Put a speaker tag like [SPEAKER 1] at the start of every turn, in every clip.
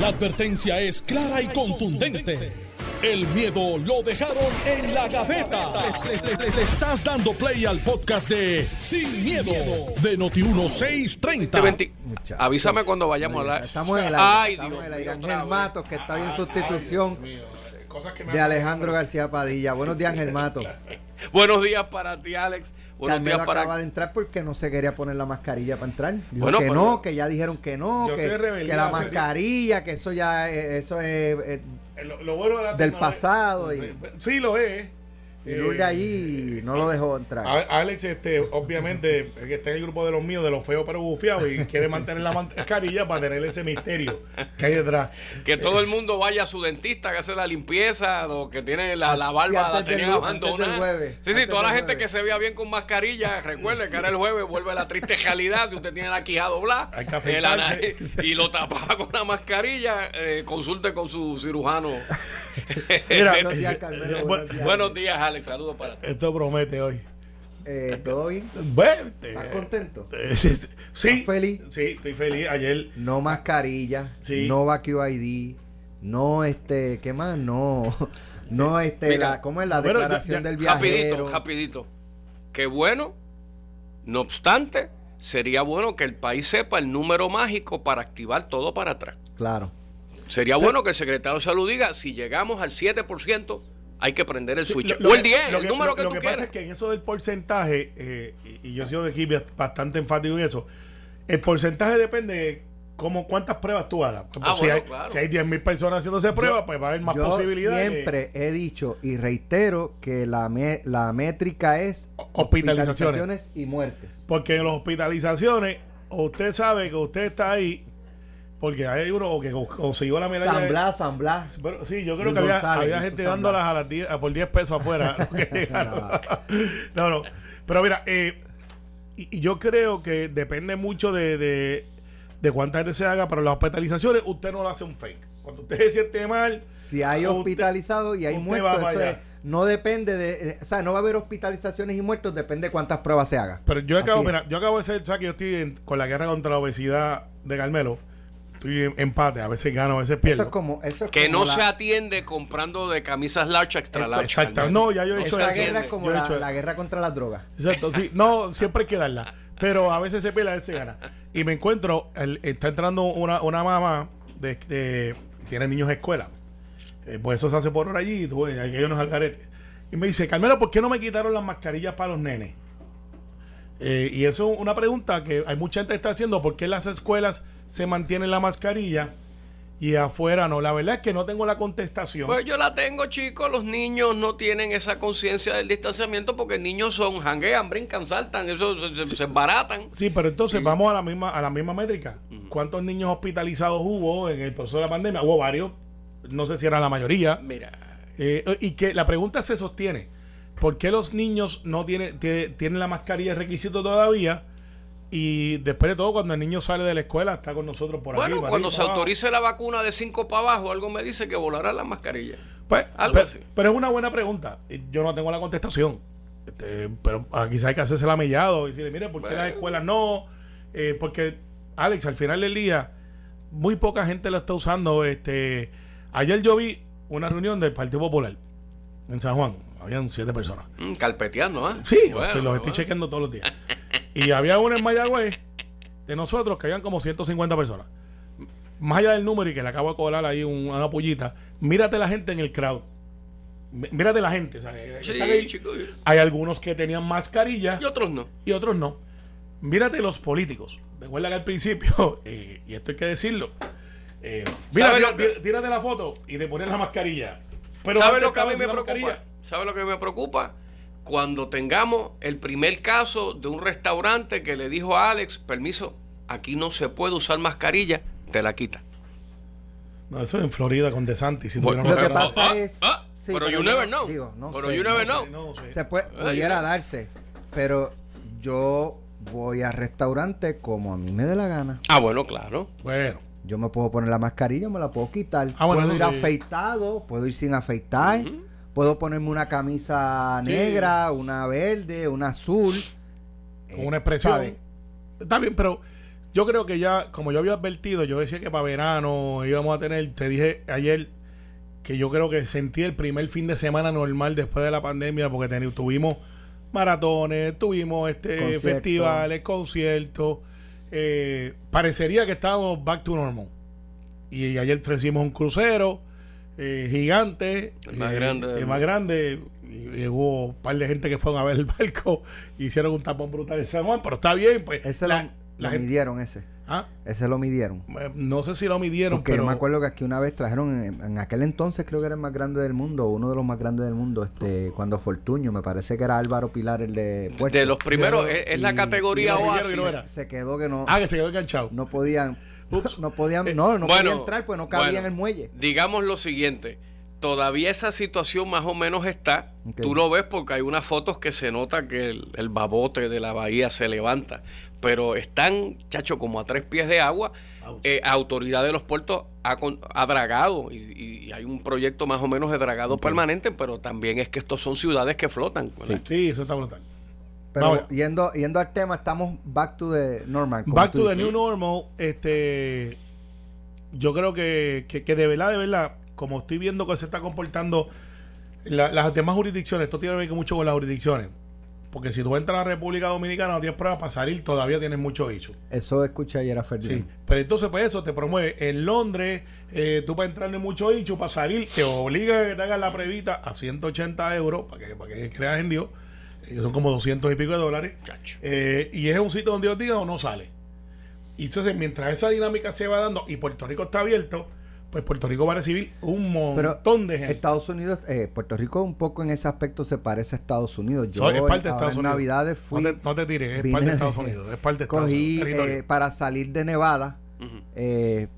[SPEAKER 1] La advertencia es clara y contundente. El miedo lo dejaron en la gaveta. Le, le- le estás dando play al podcast de Sin, miedo, de Noti1630.
[SPEAKER 2] Veinti-
[SPEAKER 3] Muchacho.
[SPEAKER 2] Avísame cuando vayamos a hablar.
[SPEAKER 3] Estamos en el aire.
[SPEAKER 2] Ay,
[SPEAKER 3] estamos
[SPEAKER 2] Dios
[SPEAKER 3] en el aire.
[SPEAKER 2] mío,
[SPEAKER 3] Ángel. Matos, que está en sustitución
[SPEAKER 4] Cosas que me
[SPEAKER 3] de Alejandro García Padilla. Buenos días, Ángel Matos.
[SPEAKER 2] Buenos días para ti, Alex. Buenos
[SPEAKER 3] Carmelo
[SPEAKER 2] días para
[SPEAKER 3] acaba de entrar porque no se quería poner la mascarilla para entrar. Dijo
[SPEAKER 2] Bueno,
[SPEAKER 3] que
[SPEAKER 2] pero-
[SPEAKER 3] no, que ya dijeron que no, que, la mascarilla, que eso ya eh, eso es eh,
[SPEAKER 4] Eh, Lo, lo bueno de la
[SPEAKER 3] del pasado y,
[SPEAKER 4] Sí, lo es.
[SPEAKER 3] Y
[SPEAKER 4] Eh,
[SPEAKER 3] Lourdes allí no lo dejó entrar.
[SPEAKER 4] Alex, este, obviamente, que está en el grupo de los míos, de los feos pero bufiados, y quiere mantener la mascarilla para tener ese misterio que hay detrás.
[SPEAKER 2] que todo el mundo vaya a su dentista que hace la limpieza, los que tienen la, la barba
[SPEAKER 3] Sí,
[SPEAKER 2] la tenían abandonada.
[SPEAKER 3] jueves,
[SPEAKER 2] sí, sí, toda la gente
[SPEAKER 3] jueves.
[SPEAKER 2] que se vea bien con mascarilla, recuerde que ahora el jueves vuelve la triste realidad. Si usted tiene la quijada doblada nariz, y lo tapa con la mascarilla, eh, consulte con su cirujano.
[SPEAKER 4] Mira,
[SPEAKER 3] Buenos días, Carmelo,
[SPEAKER 4] Bu-
[SPEAKER 3] buenos días.
[SPEAKER 2] Buenos días, Alex. Saludos para ti.
[SPEAKER 4] Esto promete hoy.
[SPEAKER 3] Eh, ¿Todo bien?
[SPEAKER 4] Bueno, este,
[SPEAKER 3] ¿Estás contento?
[SPEAKER 4] eh, sí, sí, sí,
[SPEAKER 3] ¿Estás feliz?
[SPEAKER 4] Sí, estoy feliz. Ayer,
[SPEAKER 3] No mascarilla,
[SPEAKER 4] Sí.
[SPEAKER 3] no vacío ID, no este, ¿qué más? No, no este,
[SPEAKER 2] Mira,
[SPEAKER 3] la- ¿cómo es la
[SPEAKER 4] bueno, ya-
[SPEAKER 3] declaración
[SPEAKER 4] ya-
[SPEAKER 3] del viajero?
[SPEAKER 2] Rapidito, rapidito. Qué bueno. No obstante, sería bueno que el país sepa el número mágico para activar todo para atrás.
[SPEAKER 3] Claro.
[SPEAKER 2] Sería bueno que el secretario de salud diga, si llegamos al 7%, hay que prender el switch.
[SPEAKER 4] Lo-
[SPEAKER 2] o el
[SPEAKER 4] que-
[SPEAKER 2] 10,
[SPEAKER 4] lo
[SPEAKER 2] el número
[SPEAKER 4] lo-
[SPEAKER 2] que
[SPEAKER 4] lo
[SPEAKER 2] tú
[SPEAKER 4] que
[SPEAKER 2] quieras.
[SPEAKER 4] pasa es que en eso del porcentaje, eh, y, y yo he sido de aquí bastante enfático en eso, el porcentaje depende de cómo, cuántas pruebas tú hagas.
[SPEAKER 2] Ah,
[SPEAKER 4] si,
[SPEAKER 2] bueno,
[SPEAKER 4] hay,
[SPEAKER 2] claro.
[SPEAKER 4] si hay 10.000 personas haciéndose pruebas, pues va a haber más
[SPEAKER 3] Yo
[SPEAKER 4] posibilidades. de
[SPEAKER 3] siempre he dicho y reitero que la, me- la métrica es
[SPEAKER 4] Hospitalizaciones.
[SPEAKER 3] y muertes.
[SPEAKER 4] Porque en las hospitalizaciones, usted sabe que usted está ahí, porque hay uno que co- consiguió la medalla.
[SPEAKER 3] San Blas, San Blas.
[SPEAKER 4] Pero, sí, yo creo
[SPEAKER 3] Luis
[SPEAKER 4] que había,
[SPEAKER 3] González
[SPEAKER 4] había gente dándolas a las 10, a por 10 pesos afuera. no, no. Pero mira, eh, y, y yo creo que depende mucho de, de, de cuánta gente se haga, pero las hospitalizaciones usted no lo hace un fake. Cuando usted se siente mal,
[SPEAKER 3] Si hay
[SPEAKER 4] usted-
[SPEAKER 3] hospitalizados y hay muertos, no depende de, de- o sea, no va a haber hospitalizaciones y muertos, depende de cuántas pruebas se hagan.
[SPEAKER 4] Pero yo acabo, mira, yo acabo de ser, ¿sabes que yo estoy en- con la guerra contra la obesidad de Carmelo? Estoy en empate, a veces gano, a veces pierdo.
[SPEAKER 3] Eso es como, eso es
[SPEAKER 2] Que
[SPEAKER 3] como
[SPEAKER 2] no
[SPEAKER 3] la-
[SPEAKER 2] se atiende comprando de camisas large, extra
[SPEAKER 3] Eso-
[SPEAKER 2] large.
[SPEAKER 4] Exacto. No, ya yo he hecho
[SPEAKER 3] Esa
[SPEAKER 4] eso.
[SPEAKER 3] guerra es como
[SPEAKER 4] he
[SPEAKER 3] la,
[SPEAKER 4] hecho-
[SPEAKER 3] la guerra contra las drogas.
[SPEAKER 4] Exacto, sí. No, siempre hay que darla. Pero a veces se pierde, a veces se gana. Y me encuentro, el- está entrando una, una mamá de, de- que tiene niños de escuela. Eh, pues eso se hace por hora allí, y tú ves, hay unos algaretes. Y me dice, Carmelo, ¿por qué no me quitaron las mascarillas para los nenes? Eh, y eso es una pregunta que hay mucha gente que está haciendo, ¿por qué las escuelas se mantiene la mascarilla y afuera no? La verdad es que no tengo la contestación.
[SPEAKER 2] Pues yo la tengo, chicos. Los niños no tienen esa conciencia del distanciamiento porque niños son janguean, brincan, saltan, eso se, se embaratan.
[SPEAKER 4] Sí, pero entonces vamos a la misma a la misma métrica. ¿Cuántos niños hospitalizados hubo en el proceso de la pandemia? Hubo varios. No sé si era la mayoría.
[SPEAKER 2] Mira,
[SPEAKER 4] Eh, y que la pregunta se sostiene. ¿Por qué los niños no tienen, tiene- tienen la mascarilla de requisito todavía? Y después de todo, cuando el niño sale de la escuela, está con nosotros por
[SPEAKER 2] bueno,
[SPEAKER 4] aquí. para
[SPEAKER 2] cuando se
[SPEAKER 4] abajo.
[SPEAKER 2] autorice la vacuna de 5 para abajo, algo me dice que volará la mascarilla.
[SPEAKER 4] Pues,
[SPEAKER 2] algo
[SPEAKER 4] pero,
[SPEAKER 2] así.
[SPEAKER 4] pero es una buena pregunta. Yo no tengo la contestación. Este, pero ah, quizás hay que hacerse la mellado y decirle, mire, ¿por qué
[SPEAKER 2] Bueno.
[SPEAKER 4] las escuelas no? Eh, porque, Alex, al final del día, muy poca gente la está usando. Este, ayer yo vi una reunión del Partido Popular en San Juan. Habían siete personas.
[SPEAKER 2] Mm, carpeteando, ¿ah?
[SPEAKER 4] Sí,
[SPEAKER 2] Bueno,
[SPEAKER 4] los estoy
[SPEAKER 2] bueno.
[SPEAKER 4] chequeando todos los días. Y había uno en Mayagüez de nosotros que habían como 150 personas. Más allá del número y que le acabo de colar ahí un- una pollita, mírate la gente en el crowd. Mí- Mírate la gente.
[SPEAKER 2] Sí,
[SPEAKER 4] ahí. Hay algunos que tenían mascarilla
[SPEAKER 2] Y otros no.
[SPEAKER 4] y otros no. Mírate los políticos. Recuerda que al principio, eh, y esto hay que decirlo, eh, mira,
[SPEAKER 2] ¿Sabe
[SPEAKER 4] tira-
[SPEAKER 2] lo que-
[SPEAKER 4] tira- tírate la foto y te pones la mascarilla. Pero
[SPEAKER 2] ¿Sabe
[SPEAKER 4] antes
[SPEAKER 2] lo que a mí me preocupa? ¿Sabe lo que me preocupa? Cuando tengamos el primer caso de un restaurante que le dijo a Alex, permiso, aquí no se puede usar mascarilla, te la quita.
[SPEAKER 4] No, eso es en Florida con DeSantis. Si
[SPEAKER 2] Bueno,
[SPEAKER 3] Lo que
[SPEAKER 2] pero-
[SPEAKER 3] pasa
[SPEAKER 2] ah,
[SPEAKER 3] es.
[SPEAKER 2] ah,
[SPEAKER 3] sí,
[SPEAKER 2] pero you never
[SPEAKER 3] no-
[SPEAKER 2] know.
[SPEAKER 3] digo, no
[SPEAKER 2] Pero
[SPEAKER 3] sé,
[SPEAKER 2] you
[SPEAKER 3] no
[SPEAKER 2] never
[SPEAKER 3] sé.
[SPEAKER 2] know.
[SPEAKER 4] No sé.
[SPEAKER 3] Se puede, pudiera darse, pero yo voy al restaurante como a mí me dé la gana.
[SPEAKER 2] Ah, bueno, claro.
[SPEAKER 4] Bueno.
[SPEAKER 3] Yo me puedo poner la mascarilla, me la puedo quitar.
[SPEAKER 4] Ah, bueno,
[SPEAKER 3] puedo ir
[SPEAKER 4] sí.
[SPEAKER 3] afeitado, puedo ir sin afeitar. Puedo ponerme una camisa
[SPEAKER 4] Sí.
[SPEAKER 3] negra, una verde, una azul.
[SPEAKER 4] con una expresión. Está bien, pero Yo creo que ya, como yo había advertido, yo decía que para verano íbamos a tener, te dije ayer que yo creo que sentí el primer fin de semana normal después de la pandemia porque teni- tuvimos maratones, tuvimos este festivales, conciertos. eh, parecería que estábamos back to normal. Y ayer hicimos un crucero eh, gigante.
[SPEAKER 2] El más
[SPEAKER 4] eh,
[SPEAKER 2] grande
[SPEAKER 4] El más grande. Y, y hubo un par de gente que fueron a ver el barco y hicieron un tapón brutal en San Juan, pero está bien, pues.
[SPEAKER 3] Ese
[SPEAKER 4] la-
[SPEAKER 3] lo,
[SPEAKER 4] la
[SPEAKER 3] lo
[SPEAKER 4] gente-
[SPEAKER 3] midieron ese.
[SPEAKER 4] Ah,
[SPEAKER 3] Ese lo midieron.
[SPEAKER 4] eh, no sé si lo midieron,
[SPEAKER 3] Porque
[SPEAKER 4] pero.
[SPEAKER 3] yo me acuerdo que aquí una vez trajeron, en, en aquel entonces creo que era el más grande del mundo, uno de los más grandes del mundo, este cuando Fortuño, me parece que era Álvaro Pilar el de Puerto.
[SPEAKER 2] De los primeros,
[SPEAKER 4] Pero-
[SPEAKER 2] es, es la
[SPEAKER 3] y-
[SPEAKER 2] categoría
[SPEAKER 4] y
[SPEAKER 2] Oasis.
[SPEAKER 4] y no era.
[SPEAKER 3] se quedó que no,
[SPEAKER 4] Ah, que se quedó enganchado.
[SPEAKER 3] no podían,
[SPEAKER 4] Ups.
[SPEAKER 3] no podían, no, no
[SPEAKER 2] Bueno,
[SPEAKER 3] podían entrar pues no cabía
[SPEAKER 2] bueno,
[SPEAKER 3] en el muelle.
[SPEAKER 2] Digamos lo siguiente, todavía esa situación más o menos está. Tú lo ves porque hay unas fotos que se nota que el, el babote de la bahía se levanta. Pero están, chacho, como a tres pies de agua. Eh, autoridad de los puertos ha, dragado y, hay un proyecto más o menos de dragado permanente, pero también es que estos son ciudades que flotan. ¿verdad?
[SPEAKER 4] Sí, eso está brutal.
[SPEAKER 3] Pero
[SPEAKER 4] Vamos.
[SPEAKER 3] yendo, yendo al tema, estamos back to the normal.
[SPEAKER 4] Back to the new normal, este yo creo que, que, que de verdad, de verdad, como estoy viendo que se está comportando la- las demás jurisdicciones, esto tiene que ver mucho con las jurisdicciones. Porque si tú entras a la República Dominicana no tienes pruebas para salir, todavía tienes mucho dicho.
[SPEAKER 3] Eso escuché ayer a
[SPEAKER 4] Sí.
[SPEAKER 3] Ferdinand.
[SPEAKER 4] Pero entonces, pues eso te promueve. En Londres, eh, tú para entrar en mucho dicho, para salir, te obliga a que te hagas la previta a 180 euros, para que, para que creas en Dios, que son como 200 y pico de dólares. Eh, y es un sitio donde Dios diga o no sale. Y entonces, mientras esa dinámica se va dando y Puerto Rico está abierto, pues Puerto Rico va a recibir un
[SPEAKER 3] Pero
[SPEAKER 4] montón de gente.
[SPEAKER 3] Estados Unidos, eh, Puerto Rico un poco en ese aspecto se parece a Estados Unidos. Yo
[SPEAKER 4] So- es parte de
[SPEAKER 3] en- ahora
[SPEAKER 4] Estados
[SPEAKER 3] en
[SPEAKER 4] Unidos.
[SPEAKER 3] Navidades fui,
[SPEAKER 4] no, te, no te tires, es
[SPEAKER 3] vine
[SPEAKER 4] parte de Estados Unidos. Es parte de Estados
[SPEAKER 3] cogí
[SPEAKER 4] Unidos.
[SPEAKER 3] eh, para salir de Nevada, eh,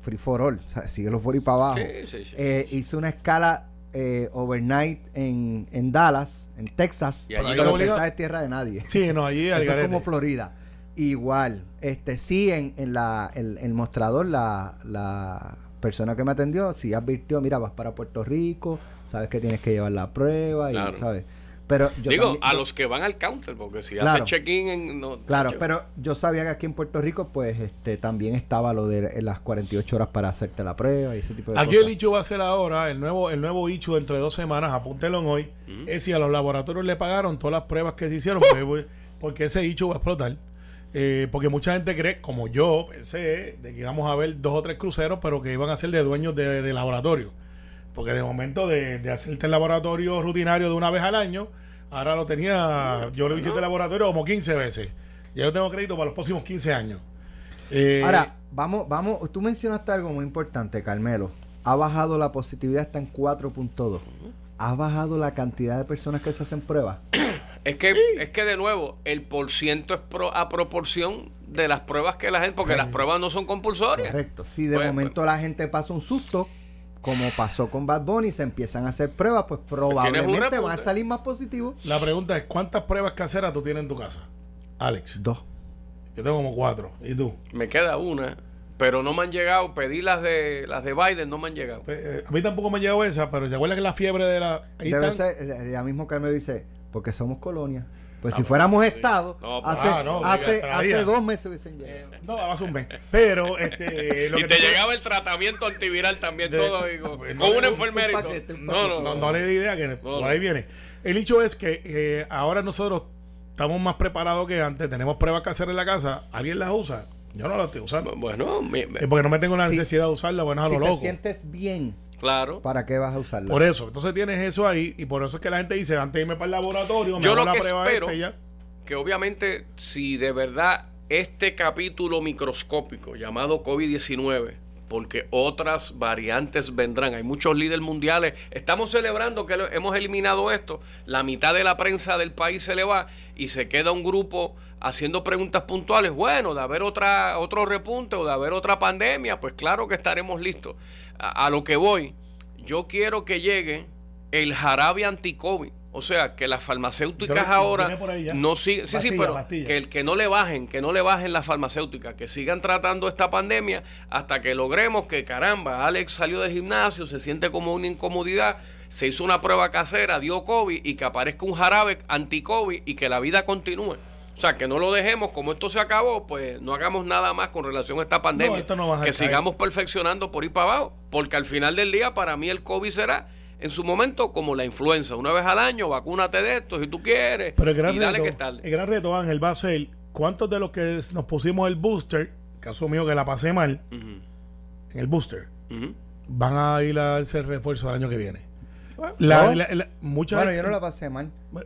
[SPEAKER 3] free for all, o sea, síguelo por ahí para abajo.
[SPEAKER 2] Sí, sí, sí.
[SPEAKER 3] Eh, hice una escala eh, overnight en, en Dallas, en Texas.
[SPEAKER 2] Y allí
[SPEAKER 3] pero
[SPEAKER 4] lo
[SPEAKER 3] Texas es tierra de nadie.
[SPEAKER 4] Sí, no, allí al
[SPEAKER 3] Eso es como Florida. Igual, este sí en, en la el, el mostrador la, la persona que me atendió sí advirtió, mira, vas para Puerto Rico, sabes que tienes que llevar la prueba y
[SPEAKER 2] Claro.
[SPEAKER 3] sabes. Pero yo
[SPEAKER 2] Digo,
[SPEAKER 3] también-
[SPEAKER 2] a
[SPEAKER 3] yo-
[SPEAKER 2] los que van al counter, porque si
[SPEAKER 3] Claro.
[SPEAKER 2] hace check-in en... no-
[SPEAKER 3] Claro, pero yo sabía que aquí en Puerto Rico pues este también estaba lo de las 48 horas para hacerte la prueba y ese tipo de
[SPEAKER 4] Aquí
[SPEAKER 3] cosas.
[SPEAKER 4] el ICHU va a ser ahora, el nuevo, el nuevo ICHU dentro de dos semanas, apúntelo en hoy, es si a los laboratorios le pagaron todas las pruebas que se hicieron, porque, porque ese ICHU va a explotar. Eh, porque mucha gente cree, como yo pensé, de que íbamos a ver dos o tres cruceros, pero que iban a ser de dueños de, de laboratorio. Porque de momento de, de hacerte el laboratorio rutinario de una vez al año, ahora lo tenía, yo lo visité el laboratorio como 15 veces. Ya yo tengo crédito para los próximos 15 años. Eh,
[SPEAKER 3] Ahora, vamos, vamos, tú mencionaste algo muy importante, Carmelo. Ha bajado la positividad hasta en 4.2. ¿Ha bajado la cantidad de personas que se hacen pruebas?
[SPEAKER 2] Es que, es que de nuevo, el por ciento es pro- a proporción de las pruebas que la gente, porque las pruebas no son compulsorias.
[SPEAKER 3] Correcto. Si de
[SPEAKER 2] Pues,
[SPEAKER 3] momento la gente pasa un susto, como pasó con Bad Bunny, se empiezan a hacer pruebas, pues probablemente van a salir más positivos.
[SPEAKER 4] La pregunta es, ¿cuántas pruebas caseras tú tienes en tu casa? Alex.
[SPEAKER 3] Dos.
[SPEAKER 4] Yo tengo como cuatro. ¿Y tú?
[SPEAKER 2] Me queda una, pero no me han llegado. Pedí las de las de Biden, no me han llegado.
[SPEAKER 4] Pues, eh, a mí tampoco me llegó esa, pero ¿te acuerdas que la fiebre de la... Ahí
[SPEAKER 3] Debe
[SPEAKER 4] están?
[SPEAKER 3] ser, eh, ya mismo Carmelo dice, porque somos colonia. Pues si fuéramos Estado,
[SPEAKER 2] No, pues,
[SPEAKER 3] hace,
[SPEAKER 4] ah, no,
[SPEAKER 3] hace, hace dos meses hubiesen llegado.
[SPEAKER 4] No, hace un mes. Pero, este... lo
[SPEAKER 2] y
[SPEAKER 4] que
[SPEAKER 2] te llegaba el tratamiento antiviral también
[SPEAKER 4] De-
[SPEAKER 2] todo ahí, con,
[SPEAKER 4] Pues,
[SPEAKER 2] con
[SPEAKER 4] no,
[SPEAKER 2] una
[SPEAKER 4] un-
[SPEAKER 2] enfermera y
[SPEAKER 3] un
[SPEAKER 2] todo.
[SPEAKER 3] paquete, un
[SPEAKER 2] No,
[SPEAKER 3] paquete.
[SPEAKER 2] no,
[SPEAKER 4] No,
[SPEAKER 2] no.
[SPEAKER 4] no le di idea que por
[SPEAKER 2] no.
[SPEAKER 4] ahí viene. El hecho es que eh, ahora nosotros estamos más preparados que antes. Tenemos pruebas que hacer en la casa. ¿Alguien las usa? Yo no las estoy usando.
[SPEAKER 2] Bueno, mi-
[SPEAKER 4] porque no me tengo la necesidad de usarla, bueno, a
[SPEAKER 3] Si
[SPEAKER 4] lo
[SPEAKER 3] te
[SPEAKER 4] loco.
[SPEAKER 3] sientes bien,
[SPEAKER 2] claro.
[SPEAKER 3] ¿para qué vas a usarla?
[SPEAKER 4] Por eso, entonces tienes eso ahí y por eso es que la gente dice, antes de irme para el laboratorio, me
[SPEAKER 2] Yo
[SPEAKER 4] hago
[SPEAKER 2] lo
[SPEAKER 4] la
[SPEAKER 2] que
[SPEAKER 4] prueba
[SPEAKER 2] espero-
[SPEAKER 4] esta y ya.
[SPEAKER 2] que obviamente si de verdad este capítulo microscópico llamado COVID-19, porque otras variantes vendrán, hay muchos líderes mundiales, estamos celebrando que hemos eliminado esto, la mitad de la prensa del país se le va y se queda un grupo haciendo preguntas puntuales, bueno, de haber otra, otro repunte o de haber otra pandemia, pues claro que estaremos listos. A, a lo que voy, yo quiero que llegue el jarabe anti-COVID. O sea, que las farmacéuticas
[SPEAKER 4] Yo
[SPEAKER 2] ahora no siguen. Sí, sí, pero
[SPEAKER 4] pastilla.
[SPEAKER 2] que, el- que no le bajen, que no le bajen las farmacéuticas, que sigan tratando esta pandemia hasta que logremos que, caramba, Alex salió del gimnasio, se siente como una incomodidad, se hizo una prueba casera, dio COVID y que aparezca un jarabe anti-COVID y que la vida continúe. O sea, que no lo dejemos, como esto se acabó, pues no hagamos nada más con relación a esta pandemia.
[SPEAKER 4] esto no va a
[SPEAKER 2] que
[SPEAKER 4] caer.
[SPEAKER 2] sigamos perfeccionando por ir para abajo, porque al final del día, para mí, el COVID será en su momento como la influenza. Una vez al año, vacúnate de esto si tú quieres.
[SPEAKER 4] Pero el gran,
[SPEAKER 2] y dale
[SPEAKER 4] reto,
[SPEAKER 2] que tarde.
[SPEAKER 4] el gran reto, Ángel, va a ser cuántos de los que nos pusimos el booster, caso mío que la pasé mal, en el booster, van a ir a darse el refuerzo del año que viene.
[SPEAKER 2] Bueno,
[SPEAKER 4] La,
[SPEAKER 3] ¿No?
[SPEAKER 4] la- la- mucha
[SPEAKER 3] Bueno,
[SPEAKER 4] gente-
[SPEAKER 3] yo no la pasé mal.
[SPEAKER 4] No,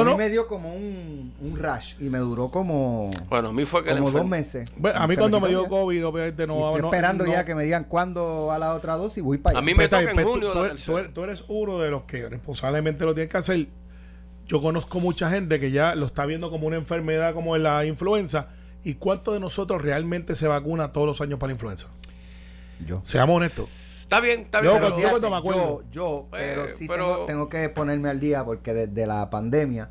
[SPEAKER 3] a mí
[SPEAKER 4] no.
[SPEAKER 3] me dio como un, un rash y me duró como,
[SPEAKER 2] Bueno, a mí fue que
[SPEAKER 3] como dos meses.
[SPEAKER 4] Bueno, a mí cuando me dio
[SPEAKER 3] ya.
[SPEAKER 4] COVID, obviamente no
[SPEAKER 3] Y estoy
[SPEAKER 4] no-
[SPEAKER 3] esperando
[SPEAKER 4] no-
[SPEAKER 3] ya que me digan cuándo va la otra dosis. Voy para
[SPEAKER 2] A
[SPEAKER 3] allá.
[SPEAKER 2] mí me
[SPEAKER 4] Pues
[SPEAKER 2] toca en
[SPEAKER 4] pues
[SPEAKER 2] junio
[SPEAKER 4] tú,
[SPEAKER 2] la
[SPEAKER 4] tú eres, tú eres- uno de los que responsablemente lo tienes que hacer. Yo conozco mucha gente que ya lo está viendo como una enfermedad como la influenza. ¿Y cuántos de nosotros realmente se vacuna todos los años para la influenza?
[SPEAKER 3] Yo.
[SPEAKER 4] Seamos honestos.
[SPEAKER 2] Está bien, está
[SPEAKER 4] Yo
[SPEAKER 2] bien.
[SPEAKER 4] cuando-
[SPEAKER 2] pero-
[SPEAKER 4] yo cuando me acuerdo.
[SPEAKER 3] Yo, yo,
[SPEAKER 2] Pues,
[SPEAKER 3] pero sí
[SPEAKER 2] pero-
[SPEAKER 3] Tengo, tengo que ponerme al día porque desde la pandemia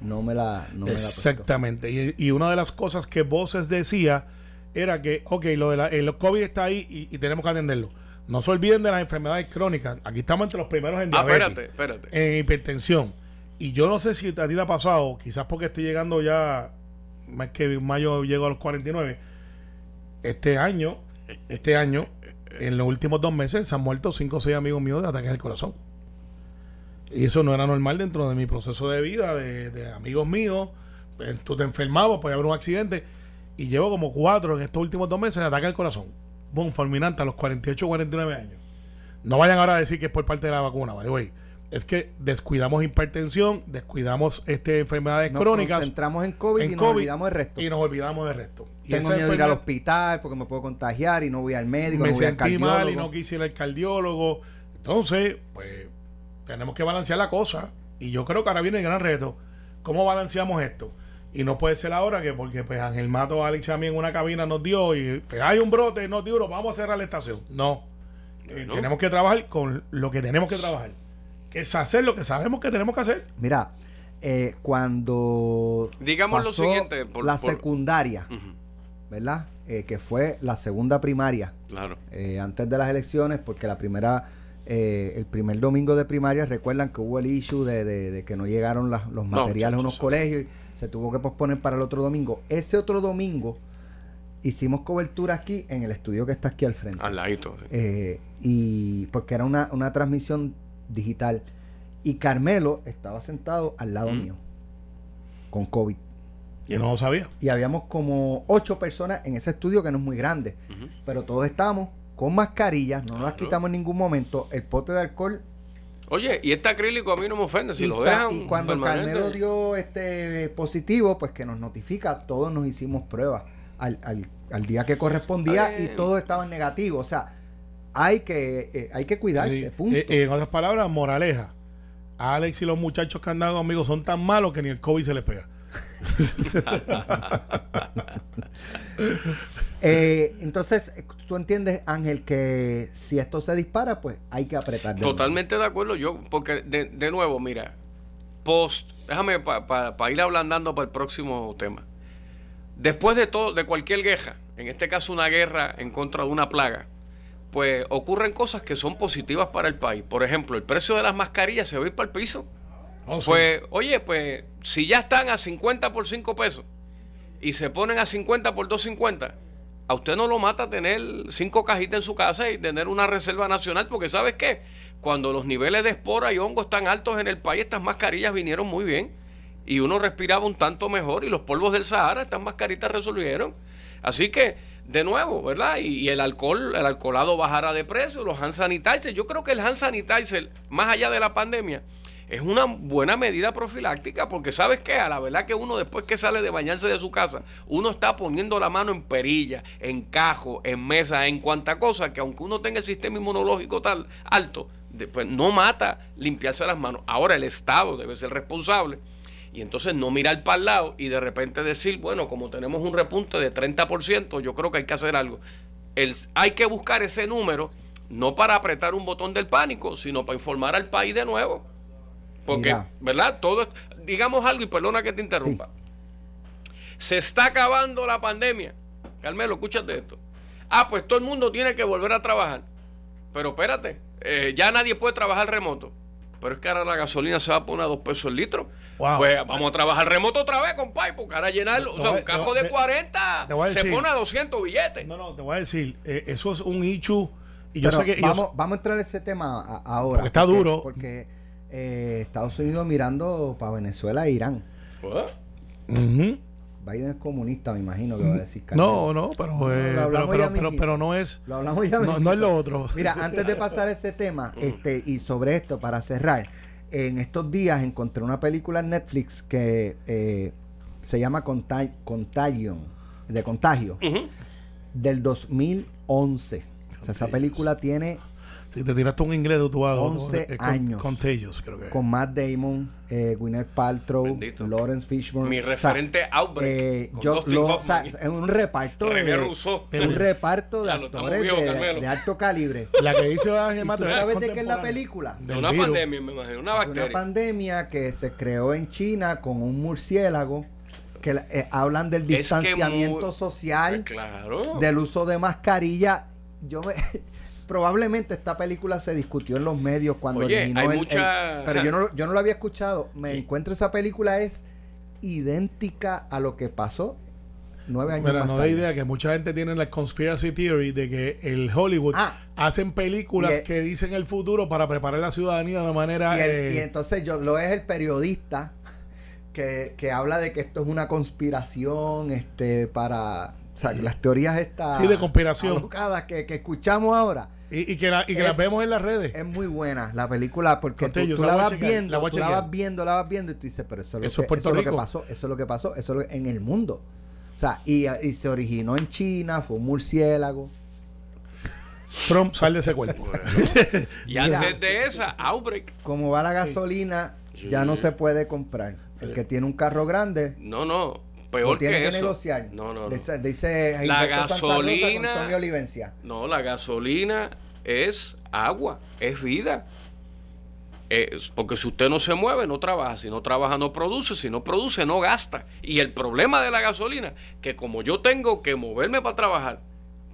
[SPEAKER 3] no me la no me la.
[SPEAKER 4] Exactamente. Y, y una de las cosas que Voces decía era que, ok, lo de la, el COVID está ahí y, y tenemos que atenderlo. No se olviden de las enfermedades crónicas. Aquí estamos entre los primeros en
[SPEAKER 2] Ah,
[SPEAKER 4] diabetes,
[SPEAKER 2] espérate, espérate.
[SPEAKER 4] en hipertensión. Y yo no sé si a ti te ha pasado, quizás porque estoy llegando ya, más que en mayo llego a los 49. Este año, este año, en los últimos dos meses se han muerto cinco o seis amigos míos de ataques al corazón. Y eso no era normal dentro de mi proceso de vida, de, amigos míos. Eh, Tú te enfermabas, podía haber un accidente. Y llevo como cuatro en estos últimos dos meses de ataque al corazón. Boom, fulminante a los 48 49 años. No vayan ahora a decir que es por parte de la vacuna, by the. Es que descuidamos hipertensión, descuidamos este, enfermedades
[SPEAKER 3] Nos
[SPEAKER 4] crónicas
[SPEAKER 3] concentramos en COVID
[SPEAKER 4] en
[SPEAKER 3] y nos olvidamos del resto.
[SPEAKER 4] y nos olvidamos del resto. Y
[SPEAKER 3] Tengo miedo de ir al hospital porque me puedo contagiar y no voy al médico,
[SPEAKER 4] me
[SPEAKER 3] no voy al
[SPEAKER 4] sentí mal y no quise ir al cardiólogo. Entonces, pues, tenemos que balancear la cosa. Y yo creo que ahora viene el gran reto. ¿Cómo balanceamos esto? Y no puede ser ahora que porque pues Ángel Mato, Alex y a mí en una cabina nos dio y pues, hay un brote, no dio, vamos a cerrar la estación. No. Eh, tenemos que trabajar con lo que tenemos que trabajar. Es hacer lo que sabemos que tenemos que hacer.
[SPEAKER 3] Mira, eh, cuando
[SPEAKER 2] Digamos lo siguiente, por-
[SPEAKER 3] la
[SPEAKER 2] por-
[SPEAKER 3] secundaria, ¿verdad? Eh, que fue la segunda primaria
[SPEAKER 2] Claro.
[SPEAKER 3] eh, antes de las elecciones, porque la primera, eh, el primer domingo de primaria, recuerdan que hubo el issue de, de- de que no llegaron los
[SPEAKER 2] No,
[SPEAKER 3] materiales a unos colegios y se tuvo que posponer para el otro domingo. Ese otro domingo hicimos cobertura aquí en el estudio que está aquí al frente.
[SPEAKER 2] Al ladito. sí.
[SPEAKER 3] Eh, y porque era una, una transmisión digital. Y Carmelo estaba sentado al lado
[SPEAKER 2] Mm.
[SPEAKER 3] mío con COVID.
[SPEAKER 4] Y no lo sabía.
[SPEAKER 3] Y habíamos como ocho personas en ese estudio que no es muy grande. Pero todos estábamos con mascarillas, no nos las quitamos en ningún momento. El pote de alcohol.
[SPEAKER 2] Oye, y este acrílico a mí no me ofende. Si
[SPEAKER 3] y,
[SPEAKER 2] lo dejan.
[SPEAKER 3] y cuando Carmelo dio este positivo, pues que nos notifica, todos nos hicimos pruebas al, al- al día que correspondía y todos estaban negativos. O sea, hay que, eh, hay que cuidarse, punto.
[SPEAKER 4] eh, en otras palabras, moraleja. Alex y los muchachos que han dado conmigo son tan malos que ni el COVID se les pega.
[SPEAKER 3] Eh, entonces, tú entiendes, Ángel, que si esto se dispara, pues hay que apretar. de nuevo.
[SPEAKER 2] Totalmente de acuerdo. Yo, porque de, de nuevo, mira, post, déjame para ir ablandando para el próximo tema. Después de todo, de cualquier guerra, en este caso una guerra en contra de una plaga, pues ocurren cosas que son positivas para el país. Por ejemplo, el precio de las mascarillas se va a ir para el piso.
[SPEAKER 4] Oh, sí.
[SPEAKER 2] Pues, oye, pues si ya están a 50 por 5 pesos y se ponen a 50 por 2.50, a usted no lo mata tener cinco cajitas en su casa y tener una reserva nacional, porque ¿sabes qué? Cuando los niveles de espora y hongo están altos en el país, estas mascarillas vinieron muy bien y uno respiraba un tanto mejor y los polvos del Sahara, estas mascaritas resolvieron. Así que, de nuevo, ¿verdad? Y, el alcohol, el alcoholado bajará de precio, los hand sanitizer. Yo creo que el hand sanitizer, más allá de la pandemia, es una buena medida profiláctica porque sabes que a la verdad que uno después que sale de bañarse de su casa, uno está poniendo la mano en perilla, en cajo, en mesa, en cuanta cosa que aunque uno tenga el sistema inmunológico tal alto, después no mata limpiarse las manos. Ahora el Estado debe ser responsable y entonces no mirar para el lado y de repente decir, bueno, como tenemos un repunte de 30%, yo creo que hay que hacer algo. El, hay que buscar ese número no para apretar un botón del pánico, sino para informar al país de nuevo. Porque,
[SPEAKER 3] Mira.
[SPEAKER 2] ¿verdad? Todo, digamos algo y perdona que te interrumpa. Se está acabando la pandemia. Carmelo, escúchate esto. Ah, pues todo el mundo tiene que volver a trabajar. Pero espérate, eh, ya nadie puede trabajar remoto. pero es que ahora la gasolina se va a poner a dos pesos el litro.
[SPEAKER 4] Wow.
[SPEAKER 2] Pues vamos a trabajar remoto otra vez, compadre, porque ahora llenar, o sea, un cajo de 40
[SPEAKER 4] te voy a
[SPEAKER 2] se
[SPEAKER 4] decir-
[SPEAKER 2] pone a 200 billetes.
[SPEAKER 4] No, no, te voy a decir, eh, eso es un issue. Y yo
[SPEAKER 3] Pero
[SPEAKER 4] sé que. yo
[SPEAKER 3] vamos, vamos a entrar en ese tema a- ahora.
[SPEAKER 4] Porque está duro.
[SPEAKER 3] Porque eh, Estados Unidos mirando para Venezuela e Irán.
[SPEAKER 4] Ujú.
[SPEAKER 3] Biden es comunista, me imagino que va a decir.
[SPEAKER 4] No, no, pero, eh,
[SPEAKER 3] lo hablamos
[SPEAKER 4] pero, pero, pero,
[SPEAKER 3] mismito.
[SPEAKER 4] pero no es.
[SPEAKER 3] Lo hablamos ya.
[SPEAKER 4] No, no es lo otro.
[SPEAKER 3] Mira, antes de pasar ese tema, este, y sobre esto, para cerrar, en estos días encontré una película en Netflix que eh, se llama Conta- Contagion, de contagio,
[SPEAKER 2] ujú.
[SPEAKER 3] del 2011. O sea, esa película tiene
[SPEAKER 4] te tiraste un inglés de tu lado.
[SPEAKER 3] 11
[SPEAKER 4] eh, con-
[SPEAKER 3] años.
[SPEAKER 4] Contagious, creo que.
[SPEAKER 3] con Matt Damon, eh, Gwyneth Paltrow,
[SPEAKER 2] Bendito.
[SPEAKER 3] Lawrence Fishburne.
[SPEAKER 2] Mi
[SPEAKER 3] o sea,
[SPEAKER 2] referente Outbreak.
[SPEAKER 3] eh,
[SPEAKER 2] con
[SPEAKER 3] yo- lo- o sea, es un reparto
[SPEAKER 2] René
[SPEAKER 3] de,
[SPEAKER 2] Rousseau.
[SPEAKER 3] un reparto de
[SPEAKER 2] Ya
[SPEAKER 3] actores de, alto calibre.
[SPEAKER 4] La que dice Ángel
[SPEAKER 3] ¿Y tú
[SPEAKER 4] Mato es
[SPEAKER 3] sabes de qué es la película?
[SPEAKER 2] de una
[SPEAKER 4] virus.
[SPEAKER 2] pandemia, me imagino, una
[SPEAKER 3] de
[SPEAKER 2] bacteria.
[SPEAKER 3] una pandemia que se creó en China con un murciélago que eh, hablan del
[SPEAKER 2] Es que
[SPEAKER 3] distanciamiento social,
[SPEAKER 2] Pues claro.
[SPEAKER 3] del uso de mascarilla. Yo me- probablemente esta película se discutió en los medios cuando
[SPEAKER 2] Oye,
[SPEAKER 3] originó
[SPEAKER 2] hay
[SPEAKER 3] el- pero yo no, yo no lo había escuchado. Me
[SPEAKER 4] Sí.
[SPEAKER 3] encuentro esa película es idéntica a lo que pasó nueve años
[SPEAKER 4] Mira,
[SPEAKER 3] más
[SPEAKER 4] no da idea que mucha gente tiene la conspiracy theory de que el Hollywood
[SPEAKER 3] Ah.
[SPEAKER 4] hacen películas
[SPEAKER 3] el-
[SPEAKER 4] que dicen el futuro para preparar la ciudadanía de manera.
[SPEAKER 3] Y, el-
[SPEAKER 4] eh,
[SPEAKER 3] y entonces yo lo es el periodista que, que habla de que esto es una conspiración este para o sea, las teorías estas
[SPEAKER 4] Sí, de conspiración.
[SPEAKER 3] que, que escuchamos ahora
[SPEAKER 4] y, y que, la- y que las vemos en las redes.
[SPEAKER 3] es muy buena la película porque tú,
[SPEAKER 4] Contello,
[SPEAKER 3] tú
[SPEAKER 4] la
[SPEAKER 3] vas
[SPEAKER 4] chequear,
[SPEAKER 3] viendo
[SPEAKER 4] la
[SPEAKER 3] tú vas viendo la vas viendo y tú dices pero eso es lo,
[SPEAKER 4] Eso es
[SPEAKER 3] que, eso es lo que pasó eso es lo que pasó eso es lo que- en el mundo o sea y, y se originó en China fue un murciélago
[SPEAKER 4] Trump sale de ese cuerpo.
[SPEAKER 2] Y antes de esa, Outbreak.
[SPEAKER 3] como va la gasolina
[SPEAKER 2] Sí.
[SPEAKER 3] ya no se puede comprar el que tiene un carro grande
[SPEAKER 2] No, no. Peor
[SPEAKER 3] tiene
[SPEAKER 2] que,
[SPEAKER 3] que,
[SPEAKER 2] eso.
[SPEAKER 3] negociar.
[SPEAKER 2] No, no, no.
[SPEAKER 3] Dice, dice
[SPEAKER 2] La gasolina-
[SPEAKER 3] Olivencia.
[SPEAKER 2] No, la gasolina es agua, es vida. Es porque si usted no se mueve, no trabaja. Si no trabaja, no produce. Si no produce, no gasta. Y el problema de la gasolina, que como yo tengo que moverme para trabajar,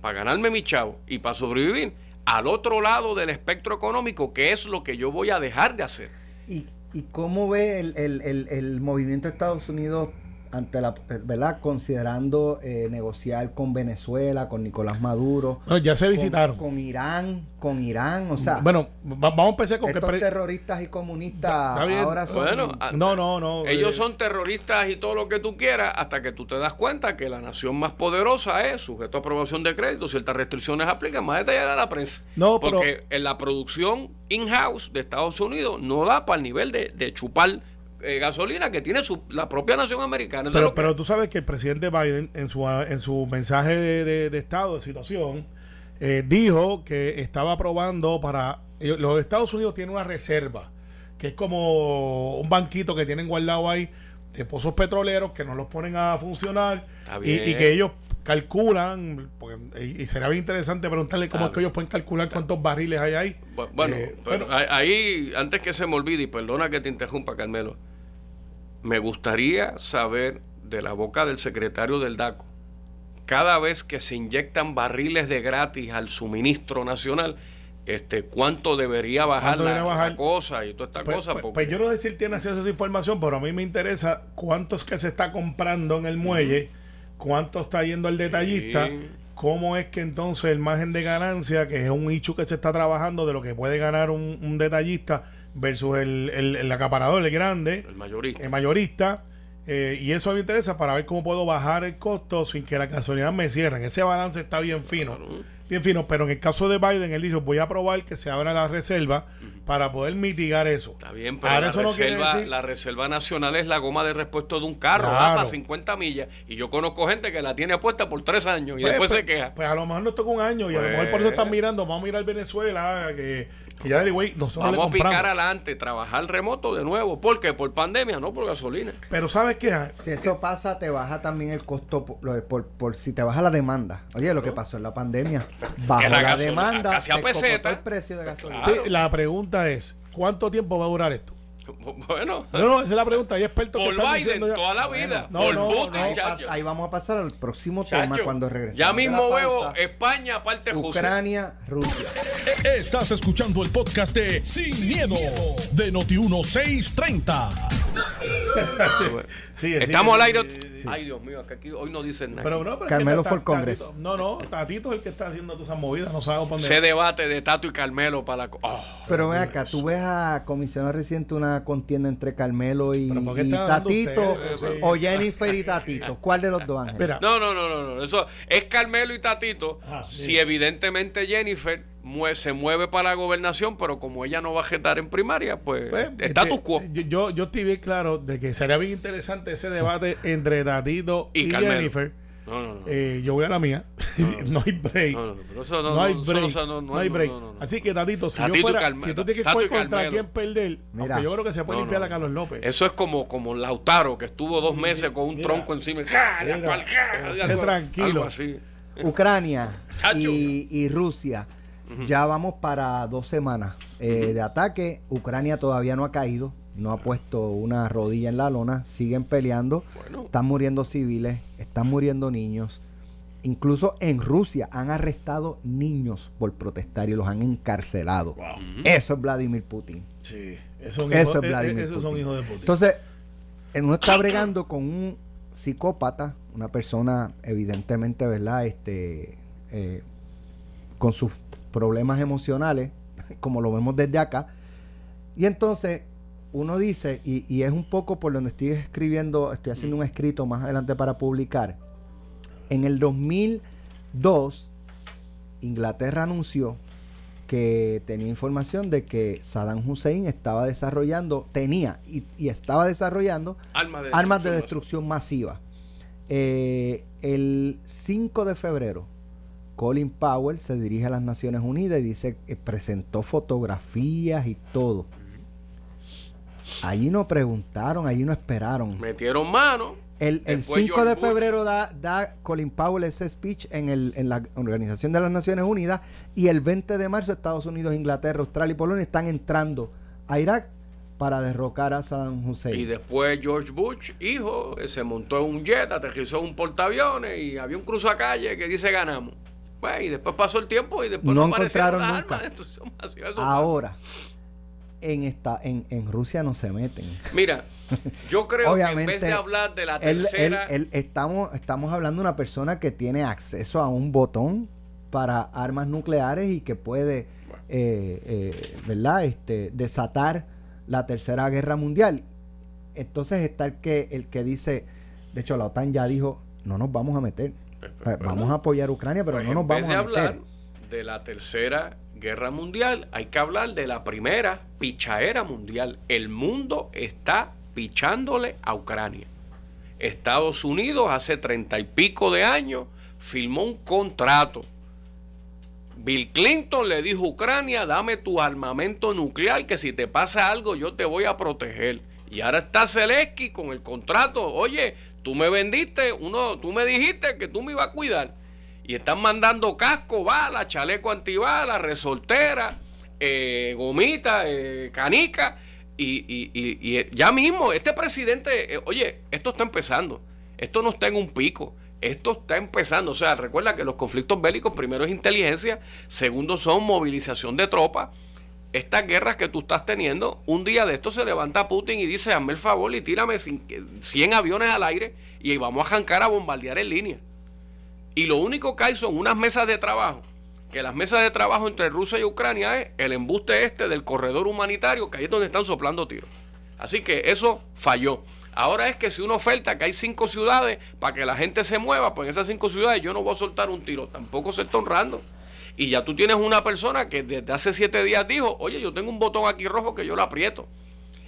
[SPEAKER 2] para ganarme mi chavo y para sobrevivir, al otro lado del espectro económico, que es lo que yo voy a dejar de hacer.
[SPEAKER 3] ¿Y, y cómo ve el, el- el- el movimiento de Estados Unidos ante la, eh, ¿verdad? Considerando eh, negociar con Venezuela, con Nicolás Maduro,
[SPEAKER 4] Bueno, ya se visitaron.
[SPEAKER 3] Con, Irán, con Irán, o sea,
[SPEAKER 4] bueno, va- vamos a empezar con que.
[SPEAKER 3] estos
[SPEAKER 4] pre-
[SPEAKER 3] terroristas y comunistas
[SPEAKER 4] Está- está bien.
[SPEAKER 3] ahora son...
[SPEAKER 2] Bueno, a-
[SPEAKER 4] No, no, no.
[SPEAKER 2] Ellos
[SPEAKER 4] eh,
[SPEAKER 2] son terroristas y todo lo que tú quieras hasta que tú te das cuenta que la nación más poderosa es sujeto a aprobación de crédito, ciertas restricciones aplican, más detallada a la prensa.
[SPEAKER 4] No, pero-
[SPEAKER 2] Porque en la producción in-house de Estados Unidos no da para el nivel de, de chupar eh, gasolina que tiene su, la propia nación americana.
[SPEAKER 4] Pero,
[SPEAKER 2] que-
[SPEAKER 4] pero tú sabes que el presidente Biden, en su, en su mensaje de, de- de estado, de situación, eh, dijo que estaba aprobando para. ellos- Los Estados Unidos tienen una reserva, que es como un banquito que tienen guardado ahí de pozos petroleros que no los ponen a funcionar y, que ellos calculan, porque- y, y será bien interesante preguntarle cómo es que ellos pueden calcular cuántos barriles hay ahí.
[SPEAKER 2] Bu- Bueno,
[SPEAKER 4] Eh,
[SPEAKER 2] pero a- ahí, antes que se me olvide, y perdona que te interrumpa, Carmelo, me gustaría saber de la boca del secretario del DACO, cada vez que se inyectan barriles de gratis al suministro nacional, este, cuánto debería bajar,
[SPEAKER 4] ¿Cuánto
[SPEAKER 2] la,
[SPEAKER 4] debería bajar?
[SPEAKER 2] la cosa y toda esta
[SPEAKER 4] Pues,
[SPEAKER 2] cosa.
[SPEAKER 4] pues-
[SPEAKER 2] porque-
[SPEAKER 4] pues yo no sé si él tiene acceso a esa información, pero a mí me interesa cuánto es que se está comprando en el muelle, cuánto está yendo al detallista,
[SPEAKER 2] Sí.
[SPEAKER 4] cómo es que entonces el margen de ganancia, que es un nicho que se está trabajando de lo que puede ganar un, un detallista versus el, el, el acaparador, el grande,
[SPEAKER 2] el mayorista.
[SPEAKER 4] el mayorista. eh, y eso me interesa para ver cómo puedo bajar el costo sin que la gasolina me cierren. Ese balance está bien fino.
[SPEAKER 2] Claro.
[SPEAKER 4] Bien fino, pero en el caso de Biden, él dijo, voy a aprobar que se abra la reserva para poder mitigar eso.
[SPEAKER 2] Está bien, pero
[SPEAKER 4] Ahora
[SPEAKER 2] la,
[SPEAKER 4] eso no
[SPEAKER 2] reserva, la reserva nacional es la goma de repuesto de un carro,
[SPEAKER 4] Claro.
[SPEAKER 2] va para 50 millas. Y yo conozco gente que la tiene puesta por tres años y
[SPEAKER 4] Pues,
[SPEAKER 2] después
[SPEAKER 4] pues,
[SPEAKER 2] se queja.
[SPEAKER 4] Pues a lo mejor nos toca un año y a lo
[SPEAKER 2] Pues-
[SPEAKER 4] mejor por eso están mirando, vamos a mirar Venezuela, que, que ya anyway, nosotros
[SPEAKER 2] Vamos
[SPEAKER 4] le
[SPEAKER 2] a picar adelante, trabajar remoto de nuevo. ¿Por qué? Por pandemia, no por gasolina.
[SPEAKER 4] Pero ¿sabes qué?
[SPEAKER 3] Si eso pasa, te baja también el costo por, por, por si te baja la demanda. Oye, lo que pasó en la pandemia, bajó
[SPEAKER 2] la
[SPEAKER 3] la,
[SPEAKER 2] gasolina
[SPEAKER 3] demanda,
[SPEAKER 2] casi a peseta.
[SPEAKER 3] el precio de gasolina.
[SPEAKER 2] Claro.
[SPEAKER 4] Sí, la pregunta es, ¿cuánto tiempo va a durar esto?
[SPEAKER 2] Bueno,
[SPEAKER 4] No, no, esa es la pregunta. Hay expertos que
[SPEAKER 2] por
[SPEAKER 4] están
[SPEAKER 2] Biden
[SPEAKER 4] diciendo ya-
[SPEAKER 2] toda la vida.
[SPEAKER 4] no,
[SPEAKER 2] por
[SPEAKER 4] no,
[SPEAKER 2] Putin,
[SPEAKER 4] no.
[SPEAKER 2] chacho.
[SPEAKER 3] Ahí vamos a pasar al próximo
[SPEAKER 2] Chacho,
[SPEAKER 3] tema cuando regresemos.
[SPEAKER 2] Ya mismo veo
[SPEAKER 3] pausa.
[SPEAKER 2] España, aparte José.
[SPEAKER 3] Ucrania, Rusia.
[SPEAKER 1] Estás escuchando el podcast de Sin, miedo, de Noti1630.
[SPEAKER 4] Sí, sí,
[SPEAKER 2] Estamos
[SPEAKER 4] sí,
[SPEAKER 2] al aire.
[SPEAKER 4] Sí.
[SPEAKER 2] Ay, Dios mío, que aquí hoy no dicen nada.
[SPEAKER 4] Pero no, pero
[SPEAKER 3] Carmelo
[SPEAKER 4] Ta-
[SPEAKER 3] Congress.
[SPEAKER 4] Tatito- no, no, Tatito es el que está haciendo todas esas movidas, no sabe dónde.
[SPEAKER 2] Se debate de Tato y Carmelo para la. Ah.
[SPEAKER 3] Pero ven acá, tú ves a comisionado reciente una contienda entre Carmelo y,
[SPEAKER 4] ¿Pero por qué
[SPEAKER 3] y
[SPEAKER 4] están hablando
[SPEAKER 3] Tatito o
[SPEAKER 4] sí.
[SPEAKER 3] Jennifer y Tatito. ¿Cuál de los dos ángeles?
[SPEAKER 2] No, no, no, no, no. Eso es Carmelo y Tatito.
[SPEAKER 4] Ah, sí.
[SPEAKER 2] Si evidentemente Jennifer mue- se mueve para la gobernación, pero como ella no va a jetar en primaria, pues,
[SPEAKER 4] pues,
[SPEAKER 2] status
[SPEAKER 4] este,
[SPEAKER 2] quo.
[SPEAKER 4] Yo, yo, estoy bien claro de que sería bien interesante ese debate entre Tatito
[SPEAKER 2] Y
[SPEAKER 4] y. Jennifer.
[SPEAKER 2] No, no, no.
[SPEAKER 4] Eh, yo voy a la mía. No, hay break.
[SPEAKER 2] No, no, pero eso no,
[SPEAKER 4] No, hay break.
[SPEAKER 2] no,
[SPEAKER 4] No,
[SPEAKER 2] no,
[SPEAKER 4] hay break.
[SPEAKER 2] no, no, no.
[SPEAKER 4] Así que, Tatito, si
[SPEAKER 2] Tatito
[SPEAKER 4] yo
[SPEAKER 2] y
[SPEAKER 4] fuera,
[SPEAKER 2] Carmelo.
[SPEAKER 4] si tú tienes que
[SPEAKER 2] y
[SPEAKER 4] escoger contra quién perder,
[SPEAKER 3] Mira.
[SPEAKER 4] aunque yo creo que se puede
[SPEAKER 2] No,
[SPEAKER 4] limpiar
[SPEAKER 2] no,
[SPEAKER 4] a Carlos López.
[SPEAKER 2] Eso es como, como Lautaro, que estuvo dos meses con un
[SPEAKER 4] Mira.
[SPEAKER 2] tronco encima.
[SPEAKER 4] Mira.
[SPEAKER 2] Algo-
[SPEAKER 4] tranquilo.
[SPEAKER 2] algo así.
[SPEAKER 3] Ucrania y, y Rusia. Ya vamos para dos semanas eh, de ataque. Ucrania todavía no ha caído, no ha puesto una rodilla en la lona. Siguen peleando.
[SPEAKER 2] Bueno.
[SPEAKER 3] Están muriendo civiles, están muriendo niños. Incluso en Rusia han arrestado niños por protestar y los han encarcelado. Eso es Vladimir Putin.
[SPEAKER 4] Sí, eso, es
[SPEAKER 3] Eso
[SPEAKER 4] hijo-
[SPEAKER 3] es Vladimir
[SPEAKER 4] esos son hijos de Putin.
[SPEAKER 3] Entonces, uno está bregando con un psicópata, una persona evidentemente, ¿verdad? Este, eh, con sus problemas emocionales, como lo vemos desde acá. Y entonces uno dice, y, y es un poco por donde estoy escribiendo, estoy haciendo un escrito más adelante para publicar. En el 2002, Inglaterra anunció que tenía información de que Saddam Hussein estaba desarrollando, tenía y, y estaba desarrollando
[SPEAKER 2] Armas de
[SPEAKER 3] armas de
[SPEAKER 2] destrucción
[SPEAKER 3] destrucción masiva. Eh, el 5 de febrero, Colin Powell se dirige a las Naciones Unidas y dice que presentó fotografías y todo. Allí no preguntaron, allí no esperaron.
[SPEAKER 2] Metieron mano.
[SPEAKER 3] El, el
[SPEAKER 2] Después
[SPEAKER 3] 5 de
[SPEAKER 2] Bush.
[SPEAKER 3] febrero da, da Colin Powell ese speech en, el, en la Organización de las Naciones Unidas y el 20 de marzo Estados Unidos, Inglaterra, Australia y Polonia están entrando a Irak para derrocar a Saddam Hussein.
[SPEAKER 2] Y después George Bush, hijo, eh, se montó en un jet, aterrizó en un portaaviones y había un cruzacalle que dice ganamos. Pues, y después pasó el tiempo y después
[SPEAKER 3] No encontraron nunca.
[SPEAKER 2] armas.
[SPEAKER 3] Ahora, en, esta, en, en Rusia no se meten.
[SPEAKER 2] Mira, yo creo que en vez de hablar de la
[SPEAKER 3] Él- él-
[SPEAKER 2] tercera.
[SPEAKER 3] él- estamos, estamos hablando de una persona que tiene acceso a un botón para armas nucleares y que puede,
[SPEAKER 2] Bueno.
[SPEAKER 3] eh, eh, ¿verdad? Este, desatar la tercera guerra mundial. Entonces está el que, el que dice, de hecho la OTAN ya dijo, no nos vamos a meter.
[SPEAKER 2] Pues, bueno,
[SPEAKER 3] vamos a apoyar a Ucrania, pero
[SPEAKER 2] pues,
[SPEAKER 3] no nos vamos
[SPEAKER 2] de
[SPEAKER 3] a
[SPEAKER 2] hablar
[SPEAKER 3] meter.
[SPEAKER 2] de la tercera guerra mundial, hay que hablar de la primera pichaera mundial. El mundo está pichándole a Ucrania. Estados Unidos hace treinta y pico de años firmó un contrato. Bill Clinton le dijo a Ucrania, dame tu armamento nuclear, que si te pasa algo yo te voy a proteger. Y ahora está Zelensky con el contrato. Oye, tú me vendiste, uno, tú me dijiste que tú me ibas a cuidar. Y están mandando casco, balas, chaleco antibalas, resortera, eh, gomita, eh, canica. Y, y- y- y ya mismo, este presidente, eh, oye, esto está empezando. Esto no está en un pico. Esto está empezando. O sea, recuerda que los conflictos bélicos, primero es inteligencia, segundo son movilización de tropas. Estas guerras que tú estás teniendo, un día de esto se levanta Putin y dice, hazme el favor y tírame cin- 100 aviones al aire y vamos a arrancar a bombardear en línea. Y lo único que hay son unas mesas de trabajo. Que las mesas de trabajo entre Rusia y Ucrania es el embuste este del corredor humanitario, que ahí es donde están soplando tiros. Así que eso falló. Ahora es que si una oferta que hay cinco ciudades para que la gente se mueva, pues en esas cinco ciudades yo no voy a soltar un tiro. Tampoco se está honrando. Y ya tú tienes una persona que desde hace siete días dijo, oye, yo tengo un botón aquí rojo que yo lo aprieto.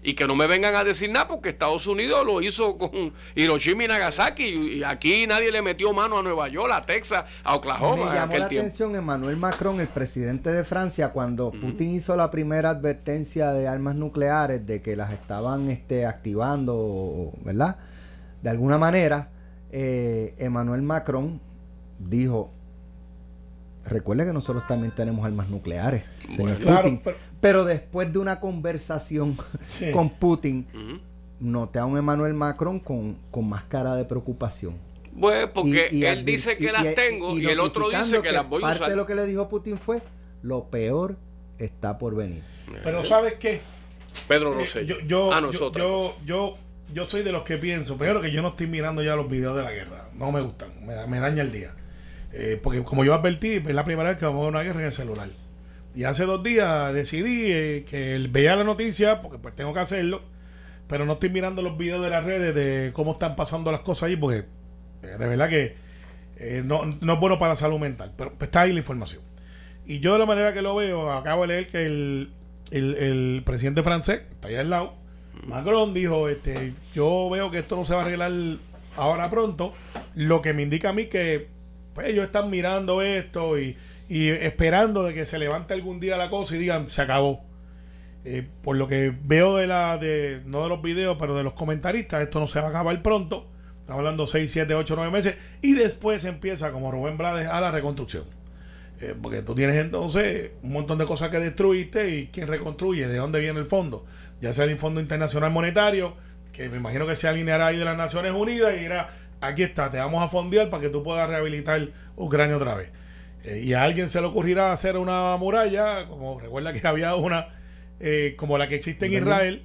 [SPEAKER 2] Y que no me vengan a decir nada porque Estados Unidos lo hizo con Hiroshima y Nagasaki y aquí nadie le metió mano a Nueva York, a Texas, a Oklahoma
[SPEAKER 3] Me
[SPEAKER 2] en
[SPEAKER 3] llamó
[SPEAKER 2] aquel
[SPEAKER 3] la
[SPEAKER 2] tiempo.
[SPEAKER 3] atención Emmanuel Macron, el presidente de Francia, cuando Putin hizo la primera advertencia de armas nucleares de que las estaban este, activando, ¿verdad? De alguna manera, eh, Emmanuel Macron dijo, recuerde que nosotros también tenemos armas nucleares, señor
[SPEAKER 4] Claro,
[SPEAKER 3] Putin.
[SPEAKER 4] pero-
[SPEAKER 3] pero, después de una conversación
[SPEAKER 4] Sí.
[SPEAKER 3] con Putin,
[SPEAKER 2] Ujú.
[SPEAKER 3] noté a un Emmanuel Macron con, con más cara de preocupación.
[SPEAKER 2] Pues porque
[SPEAKER 3] Y- y
[SPEAKER 2] él dice que
[SPEAKER 3] y-
[SPEAKER 2] las
[SPEAKER 3] y-
[SPEAKER 2] tengo y, el otro dice que, las voy a
[SPEAKER 3] parte
[SPEAKER 2] usar.
[SPEAKER 3] de lo que le dijo Putin fue, lo peor está por venir.
[SPEAKER 4] Pero ¿sabes qué?
[SPEAKER 2] Pedro no
[SPEAKER 4] Eh,
[SPEAKER 2] sé.
[SPEAKER 4] yo, yo,
[SPEAKER 2] ah,
[SPEAKER 4] yo,
[SPEAKER 2] nosotros.
[SPEAKER 4] yo, yo, yo soy de los que pienso, primero que yo no estoy mirando ya los videos de la guerra, no me gustan, me, me daña el día. Eh, porque como yo advertí, es la primera vez que vamos a una guerra en el celular. Y hace dos días decidí eh, que él veía la noticia, porque pues tengo que hacerlo, pero no estoy mirando los videos de las redes de cómo están pasando las cosas ahí, porque eh, de verdad que no, no es bueno para la salud mental, pero pues, está ahí la información. Y yo de la manera que lo veo, acabo de leer que el, el, el presidente francés, está ahí al lado, Macron dijo, este, yo veo que esto no se va a arreglar ahora pronto, lo que me indica a mí que pues, ellos están mirando esto y, y esperando de que se levante algún día la cosa y digan, se acabó. Eh, por lo que veo de la, de, no de los videos, pero de los comentaristas, esto no se va a acabar pronto. Estamos hablando 6, 7, 8, 9 meses. Y después empieza, como Rubén Blades, a la reconstrucción. Eh, porque tú tienes entonces un montón de cosas que destruiste y quién reconstruye, de dónde viene el fondo. Ya sea el Fondo Internacional Monetario, que me imagino que se alineará ahí de las Naciones Unidas y dirá, aquí está, te vamos a fondear para que tú puedas rehabilitar Ucrania otra vez. Eh, y a alguien se le ocurrirá hacer una muralla, como recuerda que había una eh, como la que existe en. Israel,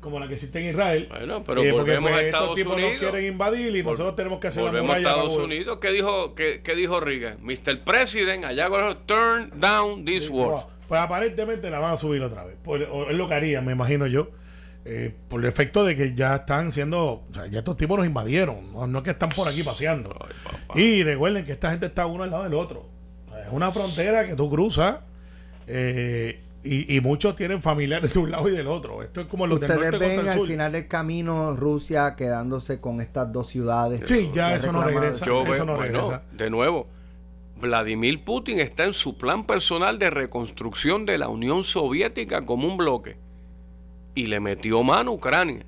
[SPEAKER 4] como la que existe en Israel.
[SPEAKER 2] Bueno, pero
[SPEAKER 4] Eh,
[SPEAKER 2] volvemos a
[SPEAKER 4] estos
[SPEAKER 2] Estados
[SPEAKER 4] tipos
[SPEAKER 2] Unidos.
[SPEAKER 4] nos quieren invadir y
[SPEAKER 2] Vol-
[SPEAKER 4] nosotros tenemos que hacer la
[SPEAKER 2] Volvemos a
[SPEAKER 4] muralla.
[SPEAKER 2] Estados
[SPEAKER 4] para-
[SPEAKER 2] Unidos. ¿Qué dijo, qué, qué dijo Reagan? Mr. President, allá con turn down this war.
[SPEAKER 4] Bueno, Pues aparentemente la van a subir otra vez. Pues, o es lo que harían, me imagino yo. Eh, por el efecto de que ya están siendo. O sea, ya estos tipos nos invadieron. No, no es que están por aquí paseando.
[SPEAKER 2] Ay.
[SPEAKER 4] Y recuerden que esta gente está uno al lado del otro. Es una frontera que tú cruzas. eh, y, y muchos tienen familiares de un lado y del otro. Esto es como los del
[SPEAKER 3] Ustedes
[SPEAKER 4] contra
[SPEAKER 3] ven
[SPEAKER 4] el
[SPEAKER 3] al
[SPEAKER 4] sur.
[SPEAKER 3] final del camino Rusia quedándose con estas dos ciudades.
[SPEAKER 4] Sí, ya
[SPEAKER 3] que
[SPEAKER 4] eso no regresa.
[SPEAKER 2] Yo
[SPEAKER 4] eso
[SPEAKER 2] veo,
[SPEAKER 4] no
[SPEAKER 2] bueno,
[SPEAKER 4] regresa.
[SPEAKER 2] de nuevo, Vladimir Putin está en su plan personal de reconstrucción de la Unión Soviética como un bloque y le metió mano a Ucrania.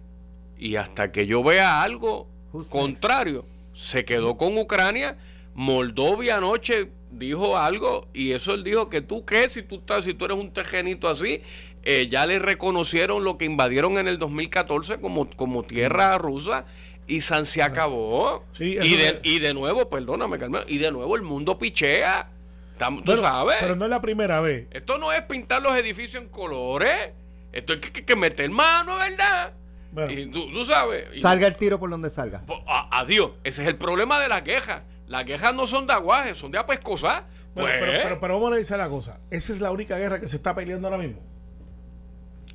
[SPEAKER 2] Y hasta que yo vea algo contrario, se quedó con Ucrania. Moldovia anoche dijo algo y eso él dijo que tú qué, si tú estás, si tú eres un tejenito así, eh, ya le reconocieron lo que invadieron en el 2014 como, como tierra rusa y San se acabó.
[SPEAKER 4] Sí,
[SPEAKER 2] y, de, y de nuevo, perdóname, y de nuevo el mundo pichea. Tú
[SPEAKER 4] Bueno,
[SPEAKER 2] sabes.
[SPEAKER 4] Pero no es la primera vez.
[SPEAKER 2] Esto no es pintar los edificios en colores. Esto hay que, que- que meter mano, ¿verdad?
[SPEAKER 4] Bueno.
[SPEAKER 2] y tú, tú sabes. y-
[SPEAKER 3] Salga el tiro por donde salga.
[SPEAKER 2] po- a- adiós. Ese es el problema de las quejas. Las quejas no son de aguaje, son de apescosar.
[SPEAKER 4] Bueno,
[SPEAKER 2] Pues,
[SPEAKER 4] pero, pero, pero vamos a decir la cosa. Esa es la única guerra que se está peleando ahora mismo.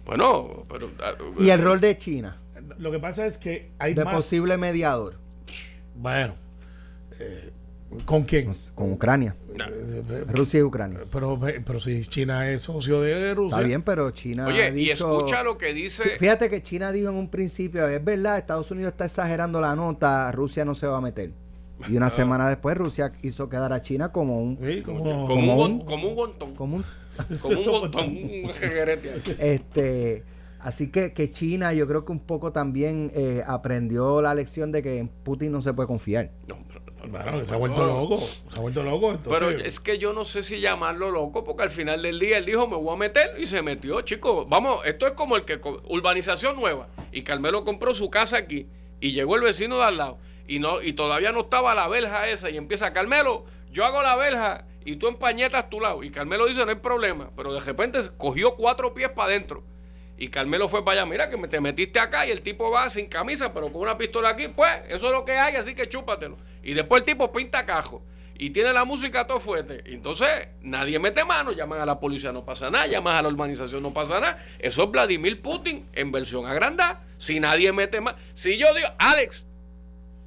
[SPEAKER 2] bueno, pero. ah,
[SPEAKER 3] Y el rol de China,
[SPEAKER 4] Lo que pasa es que hay
[SPEAKER 3] de
[SPEAKER 4] más.
[SPEAKER 3] posible mediador
[SPEAKER 4] Bueno. eh, ¿Con quién?
[SPEAKER 3] con Ucrania. Rusia y Ucrania.
[SPEAKER 4] Pero, pero si China es socio de Rusia.
[SPEAKER 3] Está bien, pero China ha
[SPEAKER 2] Oye, y escucha lo que dice.
[SPEAKER 3] Fíjate que China dijo en un principio, es verdad, Estados Unidos está exagerando la nota, Rusia no se va a meter. Y
[SPEAKER 2] Ah.
[SPEAKER 3] una semana después Rusia hizo quedar a China como un
[SPEAKER 4] Sí, como-
[SPEAKER 2] Como,
[SPEAKER 3] como
[SPEAKER 2] un,
[SPEAKER 3] un-
[SPEAKER 2] como un gontón.
[SPEAKER 3] como un
[SPEAKER 2] Como un gontón.
[SPEAKER 3] Este así que, que China yo creo que un poco también eh, aprendió la lección de que en Putin no se puede confiar.
[SPEAKER 2] No, pero-
[SPEAKER 4] Que se ha vuelto loco. Se ha vuelto loco. Entonces,
[SPEAKER 2] Pero es que yo no sé si llamarlo loco, porque al final del día él dijo, me voy a meter y se metió, chicos. Vamos, esto es como el que, urbanización nueva, y Carmelo compró su casa aquí, y llegó el vecino de al lado, y no y todavía no estaba la verja esa, y empieza, Carmelo, yo hago la verja, y tú empañetas tu lado. Y Carmelo dice, no hay problema, pero de repente cogió cuatro pies para adentro. Y Carmelo fue para allá, mira que me- te metiste acá y el tipo va sin camisa, pero con una pistola aquí, pues eso es lo que hay, así que chúpatelo. Y después el tipo pinta cajo y tiene la música todo fuerte. Entonces nadie mete mano, llaman a la policía, no pasa nada, llaman a la urbanización, no pasa nada. Eso es Vladimir Putin en versión agrandada. Si nadie mete mano, si yo digo, Alex,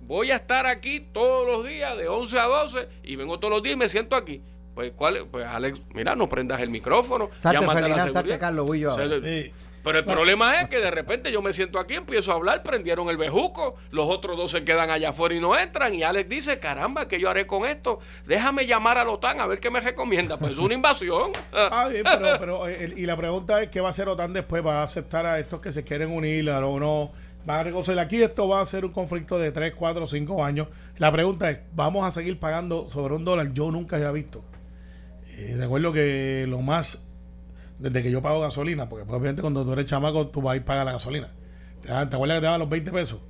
[SPEAKER 2] voy a estar aquí todos los días de 11 a 12 y vengo todos los días y me siento aquí. Pues, ¿cuál? es? pues Alex, mira, no prendas el micrófono.
[SPEAKER 3] Salte,
[SPEAKER 2] llámate a la
[SPEAKER 3] Felina, salte,
[SPEAKER 2] seguridad.
[SPEAKER 3] Carlos, voy yo ahora.
[SPEAKER 2] Se-
[SPEAKER 4] Sí.
[SPEAKER 2] Pero el problema es que de repente yo me siento aquí, empiezo a hablar, prendieron el bejuco, los otros dos se quedan allá afuera y no entran. Y Alex dice, caramba, ¿qué yo haré con esto? Déjame llamar a la OTAN a ver qué me recomienda. Pues es una invasión.
[SPEAKER 4] Ah, bien, pero, pero, eh, y la pregunta es: ¿qué va a hacer OTAN después? ¿Va a aceptar a estos que se quieren unir o no? ¿Va a reconocer? Aquí esto va a ser un conflicto de 3, 4, 5 años. La pregunta es: ¿vamos a seguir pagando sobre un dólar? Yo nunca había visto Y recuerdo que lo más, desde que yo pago gasolina, porque pues, obviamente cuando tú eres chamaco, tú vas a ir a pagar la gasolina. ¿Te, acuerdas que te daban los 20 pesos?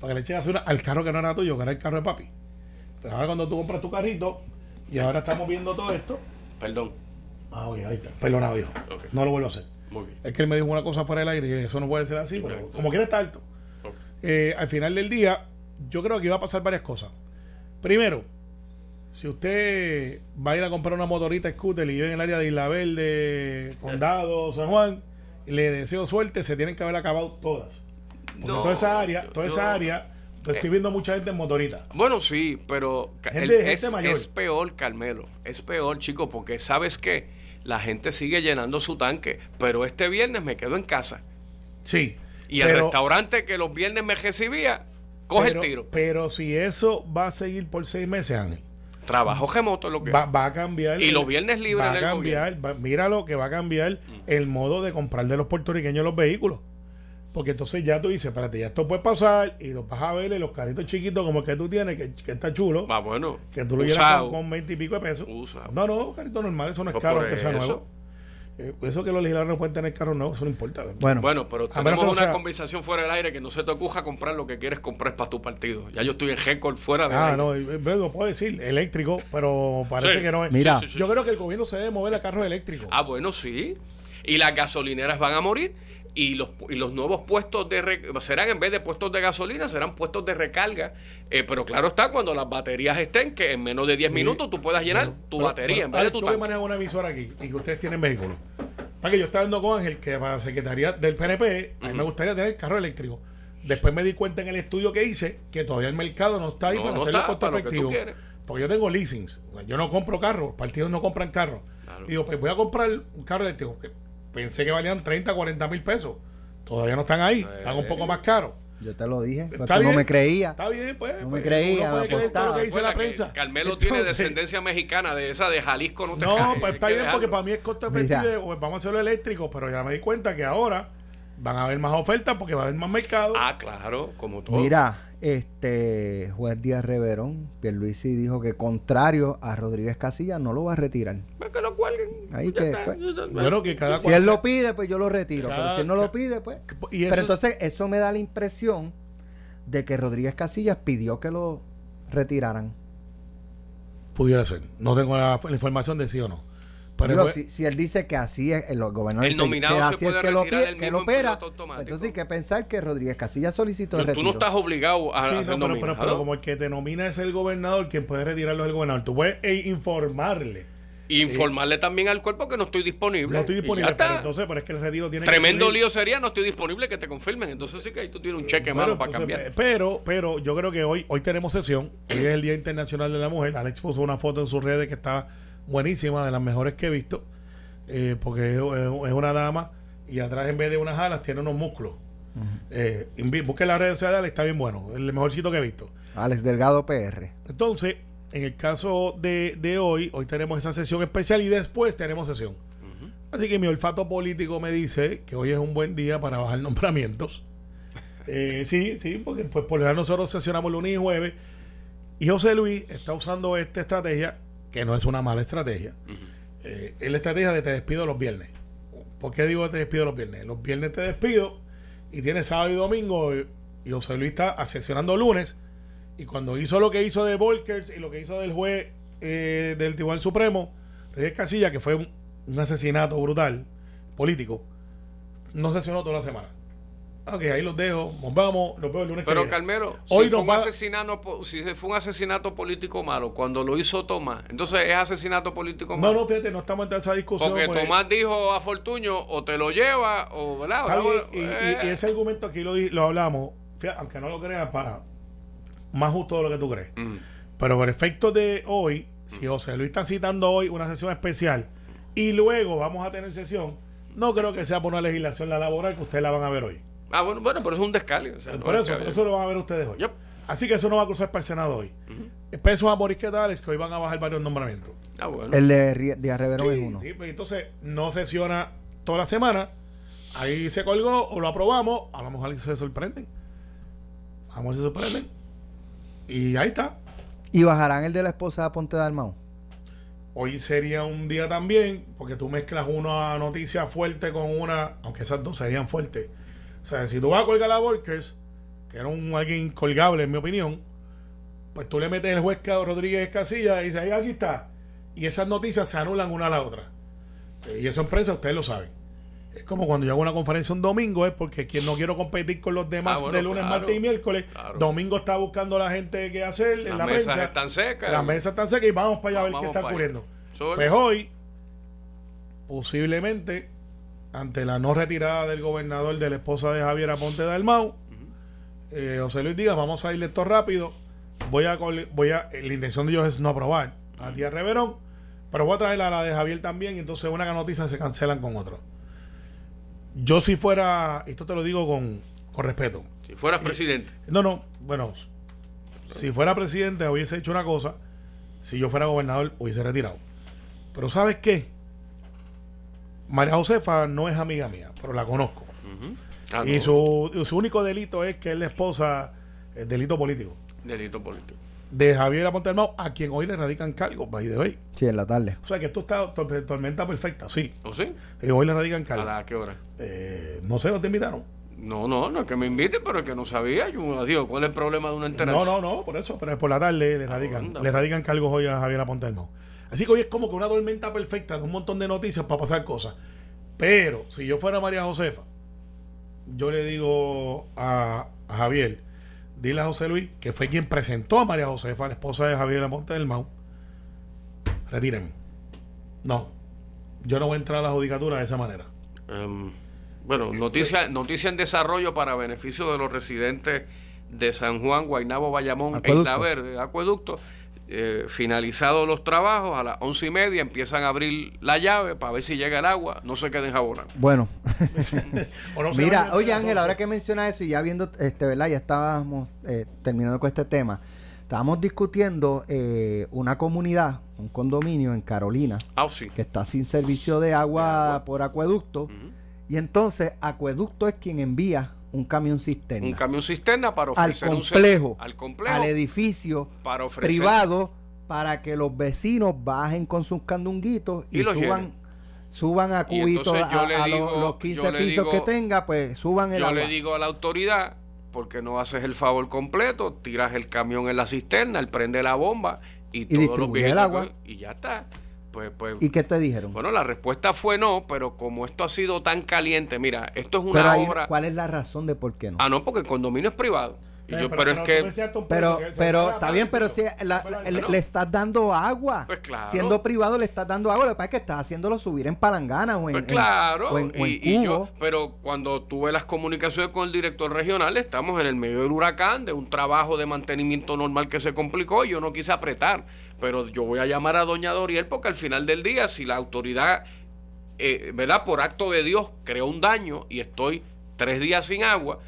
[SPEAKER 4] Para que le eches gasolina al carro que no era tuyo, que era el carro de papi. Pero ahora cuando tú compras tu carrito, y ahora estamos viendo todo esto.
[SPEAKER 2] Perdón.
[SPEAKER 4] Ah, ok, ahí está. Perdonado, hijo. No lo vuelvo a hacer.
[SPEAKER 2] Muy bien.
[SPEAKER 4] Es que él me dijo una cosa fuera del aire y eso no puede ser así, pero como quiera está alto. Eh, al final del día, yo creo que iba a pasar varias cosas. Primero, si usted va a ir a comprar una motorita scooter y vive en el área de Isla Verde, Condado, San Juan, le deseo suerte, se tienen que haber acabado todas. Porque
[SPEAKER 2] No,
[SPEAKER 4] toda esa área,
[SPEAKER 2] yo-
[SPEAKER 4] toda
[SPEAKER 2] yo-
[SPEAKER 4] esa área, yo estoy viendo mucha gente en motorita.
[SPEAKER 2] Bueno, sí, pero
[SPEAKER 4] Gente-
[SPEAKER 2] el-
[SPEAKER 4] gente
[SPEAKER 2] es,
[SPEAKER 4] mayor.
[SPEAKER 2] es peor, Carmelo. Es peor, chico, porque sabes que la gente sigue llenando su tanque. Pero este viernes me quedo en casa.
[SPEAKER 4] Sí.
[SPEAKER 2] Y el restaurante que los viernes me recibía, coge
[SPEAKER 4] pero-
[SPEAKER 2] el tiro.
[SPEAKER 4] Pero si eso va a seguir por seis meses, Ángel,
[SPEAKER 2] Trabajo remoto lo que
[SPEAKER 4] va, va a cambiar.
[SPEAKER 2] Y los viernes libres
[SPEAKER 4] va a cambiar, va- mira lo que va a cambiar el modo de comprar de los puertorriqueños los vehículos. Porque entonces ya tú dices, espérate, ya esto puede pasar y los vas a ver los carritos chiquitos como el que tú tienes, que, que está chulo,
[SPEAKER 2] Va bueno.
[SPEAKER 4] que tú lo llevas con, con 20 y pico de pesos.
[SPEAKER 2] Usado.
[SPEAKER 4] No, no, carrito normal, eso no es
[SPEAKER 2] Pues
[SPEAKER 4] caro, aunque sea nuevo. Eh, eso que los legisladores no pueden tener carros nuevos, eso no importa.
[SPEAKER 3] Bueno,
[SPEAKER 2] Bueno, pero tenemos una
[SPEAKER 4] sea-
[SPEAKER 2] conversación fuera del aire que no se te ocurra comprar lo que quieres comprar para tu partido. Ya yo estoy en récord fuera del
[SPEAKER 4] Ah,
[SPEAKER 2] aire.
[SPEAKER 4] no, eh, eh, lo puedo decir, eléctrico, pero parece
[SPEAKER 2] Sí.
[SPEAKER 4] que no es.
[SPEAKER 3] Mira.
[SPEAKER 2] Sí, sí, sí.
[SPEAKER 4] Yo creo que el gobierno se debe mover a carros eléctricos.
[SPEAKER 2] Ah, bueno, sí. Y las gasolineras van a morir. Y los, y los nuevos puestos de serán en vez de puestos de gasolina, serán puestos de recarga. Eh, pero claro está, cuando las baterías estén, que en menos de 10
[SPEAKER 4] Sí.
[SPEAKER 2] minutos tú puedas llenar
[SPEAKER 4] Bueno,
[SPEAKER 2] tu
[SPEAKER 4] pero-
[SPEAKER 2] batería
[SPEAKER 4] pero,
[SPEAKER 2] en vez
[SPEAKER 4] Alex,
[SPEAKER 2] de tu
[SPEAKER 4] tú manejas una emisora aquí y que ustedes tienen vehículos. Para que yo estaba hablando con Ángel que para la Secretaría del PNP, a mí me gustaría tener carro eléctrico. Después me di cuenta en el estudio que hice que todavía el mercado no está ahí
[SPEAKER 2] No,
[SPEAKER 4] para
[SPEAKER 2] no
[SPEAKER 4] hacerlo
[SPEAKER 2] está,
[SPEAKER 4] costo
[SPEAKER 2] para
[SPEAKER 4] efectivo. Porque yo tengo leasings. Yo no compro carros, partidos no compran carros.
[SPEAKER 2] Claro.
[SPEAKER 4] Y digo, pues voy a comprar un carro eléctrico pensé que valían 30, 40 mil pesos. Todavía no están ahí, están un poco más caros.
[SPEAKER 3] yo te lo dije, pero tú no me creía.
[SPEAKER 4] Está bien, pues.
[SPEAKER 3] No me
[SPEAKER 4] pues,
[SPEAKER 3] creía,
[SPEAKER 4] uno puede
[SPEAKER 3] me
[SPEAKER 4] creer todo lo que dice la prensa.
[SPEAKER 2] Carmelo tiene descendencia mexicana, de esa de Jalisco, no te
[SPEAKER 4] No, pues está bien porque para mí es costo efectivo. pues vamos a hacerlo eléctrico, pero ya me di cuenta que ahora van a haber más ofertas porque va a haber más mercado.
[SPEAKER 2] Ah, claro, como todo.
[SPEAKER 3] Mira, este juez Díaz Reverón, Pierluisi dijo que contrario a Rodríguez Casilla no lo va a retirar.
[SPEAKER 2] Pues que lo cuelguen.
[SPEAKER 3] Ahí que,
[SPEAKER 2] está,
[SPEAKER 3] pues,
[SPEAKER 2] ya está.
[SPEAKER 4] Bueno, que cada
[SPEAKER 3] Si
[SPEAKER 4] cual
[SPEAKER 3] él lo pide, pues yo lo retiro.
[SPEAKER 4] Cada-
[SPEAKER 3] pero si él no lo pide, pues.
[SPEAKER 4] y eso-
[SPEAKER 3] Pero entonces eso me da la impresión de que Rodríguez Casillas pidió que lo retiraran.
[SPEAKER 4] pudiera ser. No tengo la, la información de sí o no. Pero
[SPEAKER 3] Digo,
[SPEAKER 4] pues,
[SPEAKER 3] si, si él dice que así es, el gobernador
[SPEAKER 2] El
[SPEAKER 3] dice
[SPEAKER 2] nominado
[SPEAKER 3] que
[SPEAKER 2] se
[SPEAKER 3] así es
[SPEAKER 2] puede
[SPEAKER 3] que lo,
[SPEAKER 2] él
[SPEAKER 3] que
[SPEAKER 2] mismo
[SPEAKER 3] lo opera,
[SPEAKER 2] automático.
[SPEAKER 3] entonces hay que pensar que Rodríguez Casillas solicitó el
[SPEAKER 2] Tú, tú
[SPEAKER 3] retiro.
[SPEAKER 2] no estás obligado a,
[SPEAKER 4] sí,
[SPEAKER 2] a
[SPEAKER 4] no,
[SPEAKER 2] ser
[SPEAKER 4] pero, pero-
[SPEAKER 2] nominado.
[SPEAKER 4] pero como el que te nomina es el gobernador, quien puede retirarlo es el gobernador. Tú puedes eh, informarle.
[SPEAKER 2] Informarle también al cuerpo que no estoy disponible.
[SPEAKER 4] No estoy disponible,
[SPEAKER 2] está.
[SPEAKER 4] pero entonces, pero es que el retiro tiene
[SPEAKER 2] Tremendo lío sería, no estoy disponible, que te confirmen. Entonces sí que ahí tú tienes un cheque
[SPEAKER 4] Bueno,
[SPEAKER 2] malo para cambiar.
[SPEAKER 4] Pero, pero yo creo que hoy, hoy tenemos sesión. Hoy es el Día Internacional de la Mujer. Alex puso una foto en sus redes que está buenísima, de las mejores que he visto. eh, porque es, una dama y atrás en vez de unas alas tiene unos músculos. Eh, invi- busquen las redes sociales, está bien bueno. El mejorcito que he visto.
[SPEAKER 3] Alex Delgado PR.
[SPEAKER 4] Entonces, en el caso de, de hoy, hoy tenemos esa sesión especial y después tenemos sesión. Así que mi olfato político me dice que hoy es un buen día para bajar nombramientos. Eh, sí, sí, porque pues por lo general nosotros sesionamos lunes y jueves. Y José Luis está usando esta estrategia, que no es una mala estrategia. Eh, es la estrategia de te despido los viernes. ¿Por qué digo te despido los viernes? Los viernes te despido y tienes sábado y domingo y y José Luis está sesionando lunes. Y cuando hizo lo que hizo de Volkers y lo que hizo del juez eh, del Tribunal Supremo, Reyes Casilla, que fue un, un asesinato brutal político, no sesionó toda la semana. Ok, ahí los dejo, nos vamos, nos vemos el lunes que
[SPEAKER 2] Pero
[SPEAKER 4] viene.
[SPEAKER 2] Carmelo,
[SPEAKER 4] Hoy
[SPEAKER 2] si, fue un
[SPEAKER 4] va-
[SPEAKER 2] asesinato, si fue un asesinato político malo, cuando lo hizo Tomás, entonces es asesinato político
[SPEAKER 4] No,
[SPEAKER 2] malo.
[SPEAKER 4] no, fíjate, no estamos en esa discusión.
[SPEAKER 2] Porque
[SPEAKER 4] pues.
[SPEAKER 2] Tomás dijo a Fortuño, o te lo lleva, o ¿verdad?
[SPEAKER 4] Y, y-
[SPEAKER 2] eh,
[SPEAKER 4] y ese argumento aquí lo, lo hablamos, fíjate, aunque no lo creas, para más justo de lo que tú crees.
[SPEAKER 2] mm.
[SPEAKER 4] Pero por efecto de hoy, si José Luis está citando hoy una sesión especial y luego vamos a tener sesión, no creo que sea por una legislación la laboral que ustedes la van a ver hoy.
[SPEAKER 2] Ah, bueno, bueno, pero es un descalio. o sea, no
[SPEAKER 4] por
[SPEAKER 2] es
[SPEAKER 4] eso,
[SPEAKER 2] que-
[SPEAKER 4] por eso lo van a ver ustedes hoy.
[SPEAKER 2] Yep.
[SPEAKER 4] Así que eso no va a cruzar para el Senado hoy. Pesos a Boris Tales que hoy van a bajar varios nombramientos.
[SPEAKER 2] Ah, bueno.
[SPEAKER 3] El de Rie- Díaz Reverón es uno.
[SPEAKER 4] sí, pues entonces no sesiona toda la semana. Ahí se colgó o lo aprobamos. A lo mejor se sorprenden. A lo mejor se sorprenden. Y ahí está.
[SPEAKER 3] Y bajarán el de la esposa de Ponte Dalmau.
[SPEAKER 4] hoy sería un día también, porque tú mezclas una noticia fuerte con una, aunque esas dos serían fuertes. O sea, si tú vas a colgar a Workers, que era un alguien colgable en mi opinión, pues tú le metes el juez Rodríguez Casilla y dices, ahí aquí está. Y esas noticias se anulan una a la otra. Eh, Y eso empresa, ustedes lo saben. Es como cuando yo hago una conferencia un domingo, es porque quien no quiero competir con los demás
[SPEAKER 2] Ah, bueno,
[SPEAKER 4] de lunes,
[SPEAKER 2] claro,
[SPEAKER 4] martes y miércoles.
[SPEAKER 2] claro.
[SPEAKER 4] Domingo está buscando la gente qué hacer en
[SPEAKER 2] Las
[SPEAKER 4] la
[SPEAKER 2] mesas
[SPEAKER 4] prensa.
[SPEAKER 2] están secas.
[SPEAKER 4] Las mesas están secas y vamos para allá a ver qué está ocurriendo. Pues hoy, posiblemente, ante la no retirada del gobernador de la esposa de Javier Aponte Dalmau, eh, José Luis diga, vamos a ir esto rápido. Voy a, voy a, la intención de ellos es no aprobar a Tía Reverón, pero voy a traer a la de Javier también, y entonces una noticia se cancelan con otro. Yo si fuera, esto te lo digo con, con respeto,
[SPEAKER 2] Si fueras presidente.
[SPEAKER 4] no, no, bueno, si fuera presidente hubiese hecho una cosa, si yo fuera gobernador hubiese retirado. Pero ¿sabes qué? María Josefa no es amiga mía, pero la conozco.
[SPEAKER 2] Ah,
[SPEAKER 4] y
[SPEAKER 2] no,
[SPEAKER 4] su, su único delito es que es la esposa, el delito político,
[SPEAKER 2] Delito político.
[SPEAKER 4] de Javier Aponte a quien hoy le radican cargos, by the way.
[SPEAKER 3] Sí, en la tarde.
[SPEAKER 4] O sea que esto está to- tormenta perfecta, sí.
[SPEAKER 2] ¿O sí?
[SPEAKER 4] Y hoy le radican
[SPEAKER 2] ¿A
[SPEAKER 4] cargos.
[SPEAKER 2] la qué hora?
[SPEAKER 4] Eh, no sé, ¿no te invitaron?
[SPEAKER 2] No, no, no es que me invite, pero es que no sabía. Yo digo, ¿cuál es el problema de una entereza?
[SPEAKER 4] No, no, no, por eso, pero es por la tarde le radican, le radican cargos hoy a Javier Aponte. Así que hoy es como que una tormenta perfecta de un montón de noticias para pasar cosas. Pero si yo fuera María Josefa, yo le digo a, a Javier, dile a José Luis, que fue quien presentó a María Josefa, la esposa de Javier Aponte del Mau, retírenme. No, yo no voy a entrar a la judicatura de esa manera.
[SPEAKER 2] Em, bueno, noticia, noticia en desarrollo para beneficio de los residentes de San Juan, Guaynabo, Bayamón. Isla Verde, Acueducto. Eh, finalizados los trabajos, a las once y media empiezan a abrir la llave para ver si llega el agua, no se queden jabonados.
[SPEAKER 3] Bueno,
[SPEAKER 4] no
[SPEAKER 3] mira, oye Ángel, ahora que mencionas eso y ya viendo, este, ¿verdad? Ya estábamos eh, terminando con este tema. Estábamos discutiendo eh, una comunidad, un condominio en Carolina,
[SPEAKER 2] Ah, sí.
[SPEAKER 3] que está sin servicio de agua,
[SPEAKER 2] agua.
[SPEAKER 3] por acueducto. Y entonces, acueducto es quien envía un camión cisterna
[SPEAKER 2] Un camión cisterna para
[SPEAKER 3] al
[SPEAKER 2] ofrecer un ser-
[SPEAKER 3] complejo,
[SPEAKER 2] al complejo
[SPEAKER 3] al edificio
[SPEAKER 2] para ofrecer
[SPEAKER 3] privado para que los vecinos bajen con sus candunguitos y,
[SPEAKER 2] Y
[SPEAKER 3] suban suban a
[SPEAKER 2] Y
[SPEAKER 3] cubitos a, los-
[SPEAKER 2] digo-
[SPEAKER 3] los
[SPEAKER 2] yo
[SPEAKER 3] 15
[SPEAKER 2] le
[SPEAKER 3] pisos
[SPEAKER 2] digo-
[SPEAKER 3] que tenga, pues suban el
[SPEAKER 2] Yo
[SPEAKER 3] agua.
[SPEAKER 2] le digo a la autoridad, porque no haces el favor completo, tiras el camión en la cisterna, él prende la bomba y, todos los
[SPEAKER 3] el agua.
[SPEAKER 2] y ya está. Pues, pues,
[SPEAKER 3] ¿Y qué te dijeron?
[SPEAKER 2] bueno, la respuesta fue no, pero como esto ha sido tan caliente, mira, esto es
[SPEAKER 3] pero
[SPEAKER 2] una
[SPEAKER 3] ahí,
[SPEAKER 2] obra.
[SPEAKER 3] ¿cuál es la razón de por qué no?
[SPEAKER 2] Ah, no, porque el condominio es privado. Y
[SPEAKER 4] Eh,
[SPEAKER 2] yo- pero, es que,
[SPEAKER 3] Pero,
[SPEAKER 4] que
[SPEAKER 3] pero está bien, pero si la- le, estás dando agua.
[SPEAKER 2] Pues claro.
[SPEAKER 3] Siendo privado le estás dando agua. Lo que pasa es que estás haciéndolo subir en palanganas o en,
[SPEAKER 2] pues
[SPEAKER 3] en-
[SPEAKER 2] claro,
[SPEAKER 3] o en, o en
[SPEAKER 2] y, y yo, pero cuando tuve las comunicaciones con el director regional, estamos en el medio del huracán, de un trabajo de mantenimiento normal que se complicó y yo no quise apretar. Pero yo voy a llamar a doña Doriel porque al final del día, si la autoridad, eh, ¿verdad? Por acto de Dios creó un daño y estoy tres días sin agua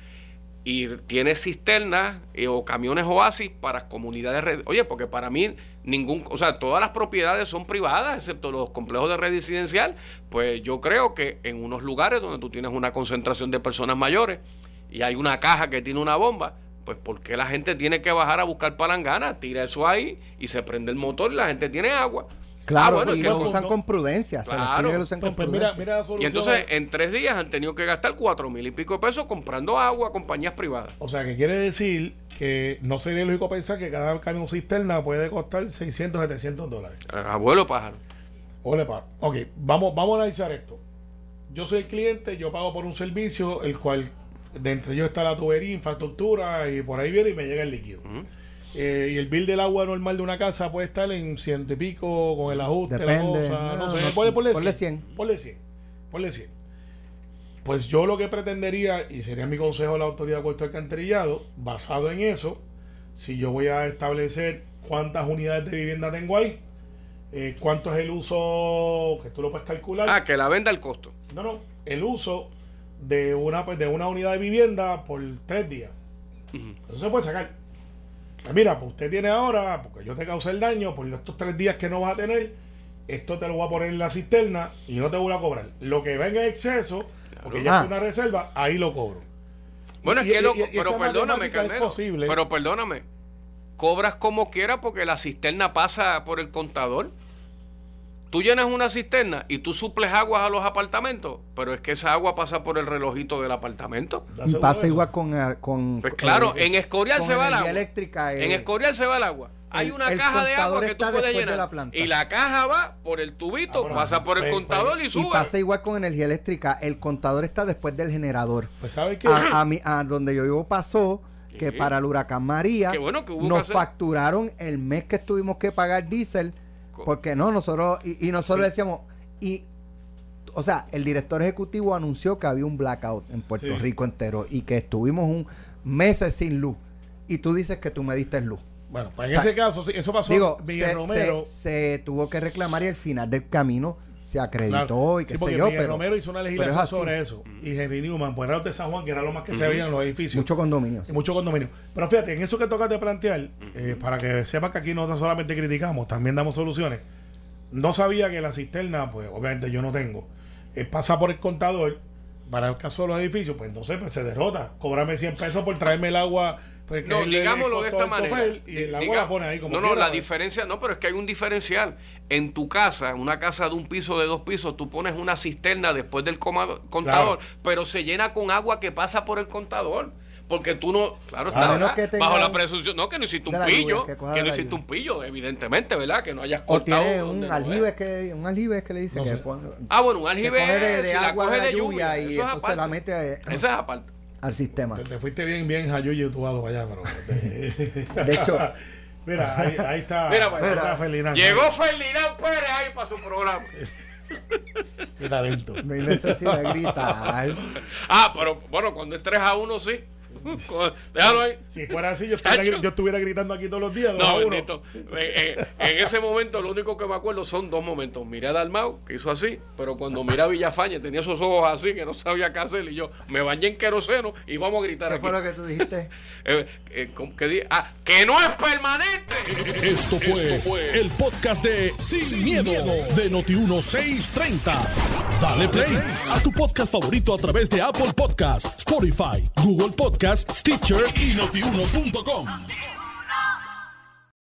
[SPEAKER 2] y tiene cisternas eh, o camiones oasis para comunidades. Oye, porque para mí ningún, o sea, todas las propiedades son privadas, excepto los complejos de residencial. Pues yo creo que en unos lugares donde tú tienes una concentración de personas mayores y hay una caja que tiene una bomba, pues ¿por qué la gente tiene que bajar a buscar palangana? Tira eso ahí y se prende el motor y la gente tiene agua.
[SPEAKER 3] Claro,
[SPEAKER 2] Ah, bueno,
[SPEAKER 3] y
[SPEAKER 2] es que
[SPEAKER 3] lo
[SPEAKER 2] no-
[SPEAKER 3] usan
[SPEAKER 4] no-
[SPEAKER 3] con prudencia.
[SPEAKER 2] Claro.
[SPEAKER 4] Pues,
[SPEAKER 3] con
[SPEAKER 4] pues mira,
[SPEAKER 3] prudencia.
[SPEAKER 4] mira la
[SPEAKER 2] Y entonces en tres días han tenido que gastar cuatro mil y pico de pesos comprando agua a compañías privadas.
[SPEAKER 4] O sea, que quiere decir que no sería lógico pensar que cada camión cisterna puede costar 600, 700 dólares.
[SPEAKER 2] Abuelo pájaro.
[SPEAKER 4] Ole, pa. Ok, vamos, vamos a analizar esto. Yo soy el cliente, yo pago por un servicio, el cual de entre ellos está la tubería, infraestructura y por ahí viene y me llega el líquido. Eh, y el bill del agua normal de una casa puede estar en ciento y pico con el ajuste,
[SPEAKER 3] Depende.
[SPEAKER 4] la cosa, no,
[SPEAKER 3] No,
[SPEAKER 4] sé.
[SPEAKER 3] no,
[SPEAKER 4] ponle, ponle
[SPEAKER 3] ponle
[SPEAKER 4] 100.
[SPEAKER 3] 100.
[SPEAKER 4] Ponle 100. Ponle 100. Pues yo lo que pretendería, y sería mi consejo a la autoridad de puesto alcantarillado, basado en eso, si yo voy a establecer cuántas unidades de vivienda tengo ahí, eh, cuánto es el uso, que tú lo puedes calcular.
[SPEAKER 2] Ah, que la venda al costo.
[SPEAKER 4] No, no, el uso de una, pues, de una unidad de vivienda por tres días. Eso se puede sacar. Pues mira, pues usted tiene ahora, porque yo te causé el daño, por estos tres días que no vas a tener, esto te lo voy a poner en la cisterna y no te voy a cobrar. Lo que venga en exceso, porque ya
[SPEAKER 3] Ah.
[SPEAKER 4] es una reserva, ahí lo cobro.
[SPEAKER 2] Bueno,
[SPEAKER 4] Y-
[SPEAKER 2] es que
[SPEAKER 4] y-
[SPEAKER 2] loco,
[SPEAKER 4] y- y
[SPEAKER 2] pero perdóname,
[SPEAKER 4] matemática es posible.
[SPEAKER 2] Pero perdóname. Cobras como quiera porque la cisterna pasa por el contador. Tú llenas una cisterna y tú suples aguas a los apartamentos, pero es que esa agua pasa por el relojito del apartamento.
[SPEAKER 4] ¿Estás
[SPEAKER 3] Y pasa igual con, eh, con
[SPEAKER 2] Pues claro,
[SPEAKER 3] eh,
[SPEAKER 2] en Escorial se va el
[SPEAKER 3] energía
[SPEAKER 2] agua.
[SPEAKER 3] eléctrica, eh,
[SPEAKER 2] en Escorial se va el agua. Hay una
[SPEAKER 3] el
[SPEAKER 2] caja de agua que tú puedes llenar.
[SPEAKER 3] la planta.
[SPEAKER 2] Y la caja va por el tubito,
[SPEAKER 4] Ah, bueno,
[SPEAKER 2] pasa por el
[SPEAKER 4] pues,
[SPEAKER 2] contador y
[SPEAKER 3] y
[SPEAKER 2] sube.
[SPEAKER 3] pasa igual con energía eléctrica. El contador está después del generador.
[SPEAKER 4] Pues ¿sabes qué?
[SPEAKER 3] A, a mi- a donde yo vivo pasó que
[SPEAKER 2] Sí.
[SPEAKER 3] para el huracán María
[SPEAKER 2] Qué bueno que
[SPEAKER 3] nos facturaron el mes que tuvimos que pagar diésel porque no nosotros y, y nosotros decíamos y o sea el director ejecutivo anunció que había un blackout en Puerto
[SPEAKER 4] Sí.
[SPEAKER 3] Rico entero y que estuvimos un meses sin luz y tú dices que tú me diste luz
[SPEAKER 4] Bueno, pues en
[SPEAKER 3] O sea,
[SPEAKER 4] ese caso, sí, eso pasó.
[SPEAKER 3] digo
[SPEAKER 4] Miguel
[SPEAKER 3] se,
[SPEAKER 4] Romero.
[SPEAKER 3] se- se tuvo que reclamar y al final del camino se acreditó
[SPEAKER 4] Claro.
[SPEAKER 3] y qué
[SPEAKER 4] Sí, porque
[SPEAKER 3] sé yo
[SPEAKER 4] Miguel
[SPEAKER 3] pero
[SPEAKER 4] Romero hizo una
[SPEAKER 3] pero es
[SPEAKER 4] legislación
[SPEAKER 3] así.
[SPEAKER 4] sobre eso. Y Henry Newman, pues era los de San Juan, que era lo más que se veía en los edificios.
[SPEAKER 3] mucho condominios
[SPEAKER 4] y mucho condominio. Pero fíjate, en eso que tocas de plantear, eh, para que sepas que aquí no solamente criticamos, también damos soluciones. No sabía que la cisterna, pues obviamente yo no tengo, eh, pasa por el contador. Para el caso de los edificios, pues entonces pues, se derrota. Cóbrame 100 pesos por traerme el agua. Pues,
[SPEAKER 2] No, digámoslo de esta manera.
[SPEAKER 4] Y el agua la pone ahí como
[SPEAKER 2] No, no,
[SPEAKER 4] quiera.
[SPEAKER 2] la diferencia, no, pero es que hay un diferencial. En tu casa, una casa de un piso, de dos pisos, tú pones una cisterna después del comado- contador, pero se llena con agua que pasa por el contador. Porque tú no, claro,
[SPEAKER 3] A
[SPEAKER 2] está, bajo la
[SPEAKER 3] un-
[SPEAKER 2] presunción, no, que no hiciste un
[SPEAKER 3] lluvia,
[SPEAKER 2] pillo,
[SPEAKER 3] que
[SPEAKER 2] no hiciste un pillo, evidentemente, ¿verdad? Que no hayas
[SPEAKER 3] o
[SPEAKER 2] cortado.
[SPEAKER 3] tiene un aljibe
[SPEAKER 2] es.
[SPEAKER 3] que un aljibe que le dice
[SPEAKER 4] No
[SPEAKER 3] que pone-
[SPEAKER 2] Ah, bueno, un aljibe
[SPEAKER 3] de, de
[SPEAKER 2] si la
[SPEAKER 3] agua
[SPEAKER 2] coge
[SPEAKER 3] de lluvia,
[SPEAKER 2] lluvia,
[SPEAKER 3] y
[SPEAKER 2] eso es
[SPEAKER 3] entonces la mete eh,
[SPEAKER 2] Esa es aparte.
[SPEAKER 3] Al sistema.
[SPEAKER 4] Te, te fuiste bien, bien Jayuyo y tubado para allá, pero.
[SPEAKER 3] De hecho,
[SPEAKER 4] Mira, ahí, ahí está.
[SPEAKER 2] Mira,
[SPEAKER 4] está
[SPEAKER 3] allá.
[SPEAKER 4] Ferdinand.
[SPEAKER 2] Llegó Ferdinand Pérez ahí para su programa.
[SPEAKER 4] Mira adentro.
[SPEAKER 3] no hay necesidad de gritar.
[SPEAKER 2] Ah, pero bueno, cuando es 3 a 1 sí. Con- Déjalo ahí.
[SPEAKER 4] Si fuera así, yo estuviera, yo gritando aquí todos los días.
[SPEAKER 2] No, bendito. En, en- en ese momento, lo único que me acuerdo son dos momentos. Miré a Dalmau, que hizo así, pero cuando miré a Villafañe, tenía esos ojos así, que no sabía qué hacer. Y yo me bañé en queroseno y vamos a gritar
[SPEAKER 3] ¿Qué
[SPEAKER 2] aquí.
[SPEAKER 3] fue lo que tú dijiste?
[SPEAKER 2] Eh, eh, ¿cómo que di- ah, que no es permanente.
[SPEAKER 1] Esto fue, el podcast de Sin, miedo, de Noti1630. Dale play a tu podcast favorito a través de Apple Podcasts, Spotify, Google Podcasts, Stitcher y notiuno.com.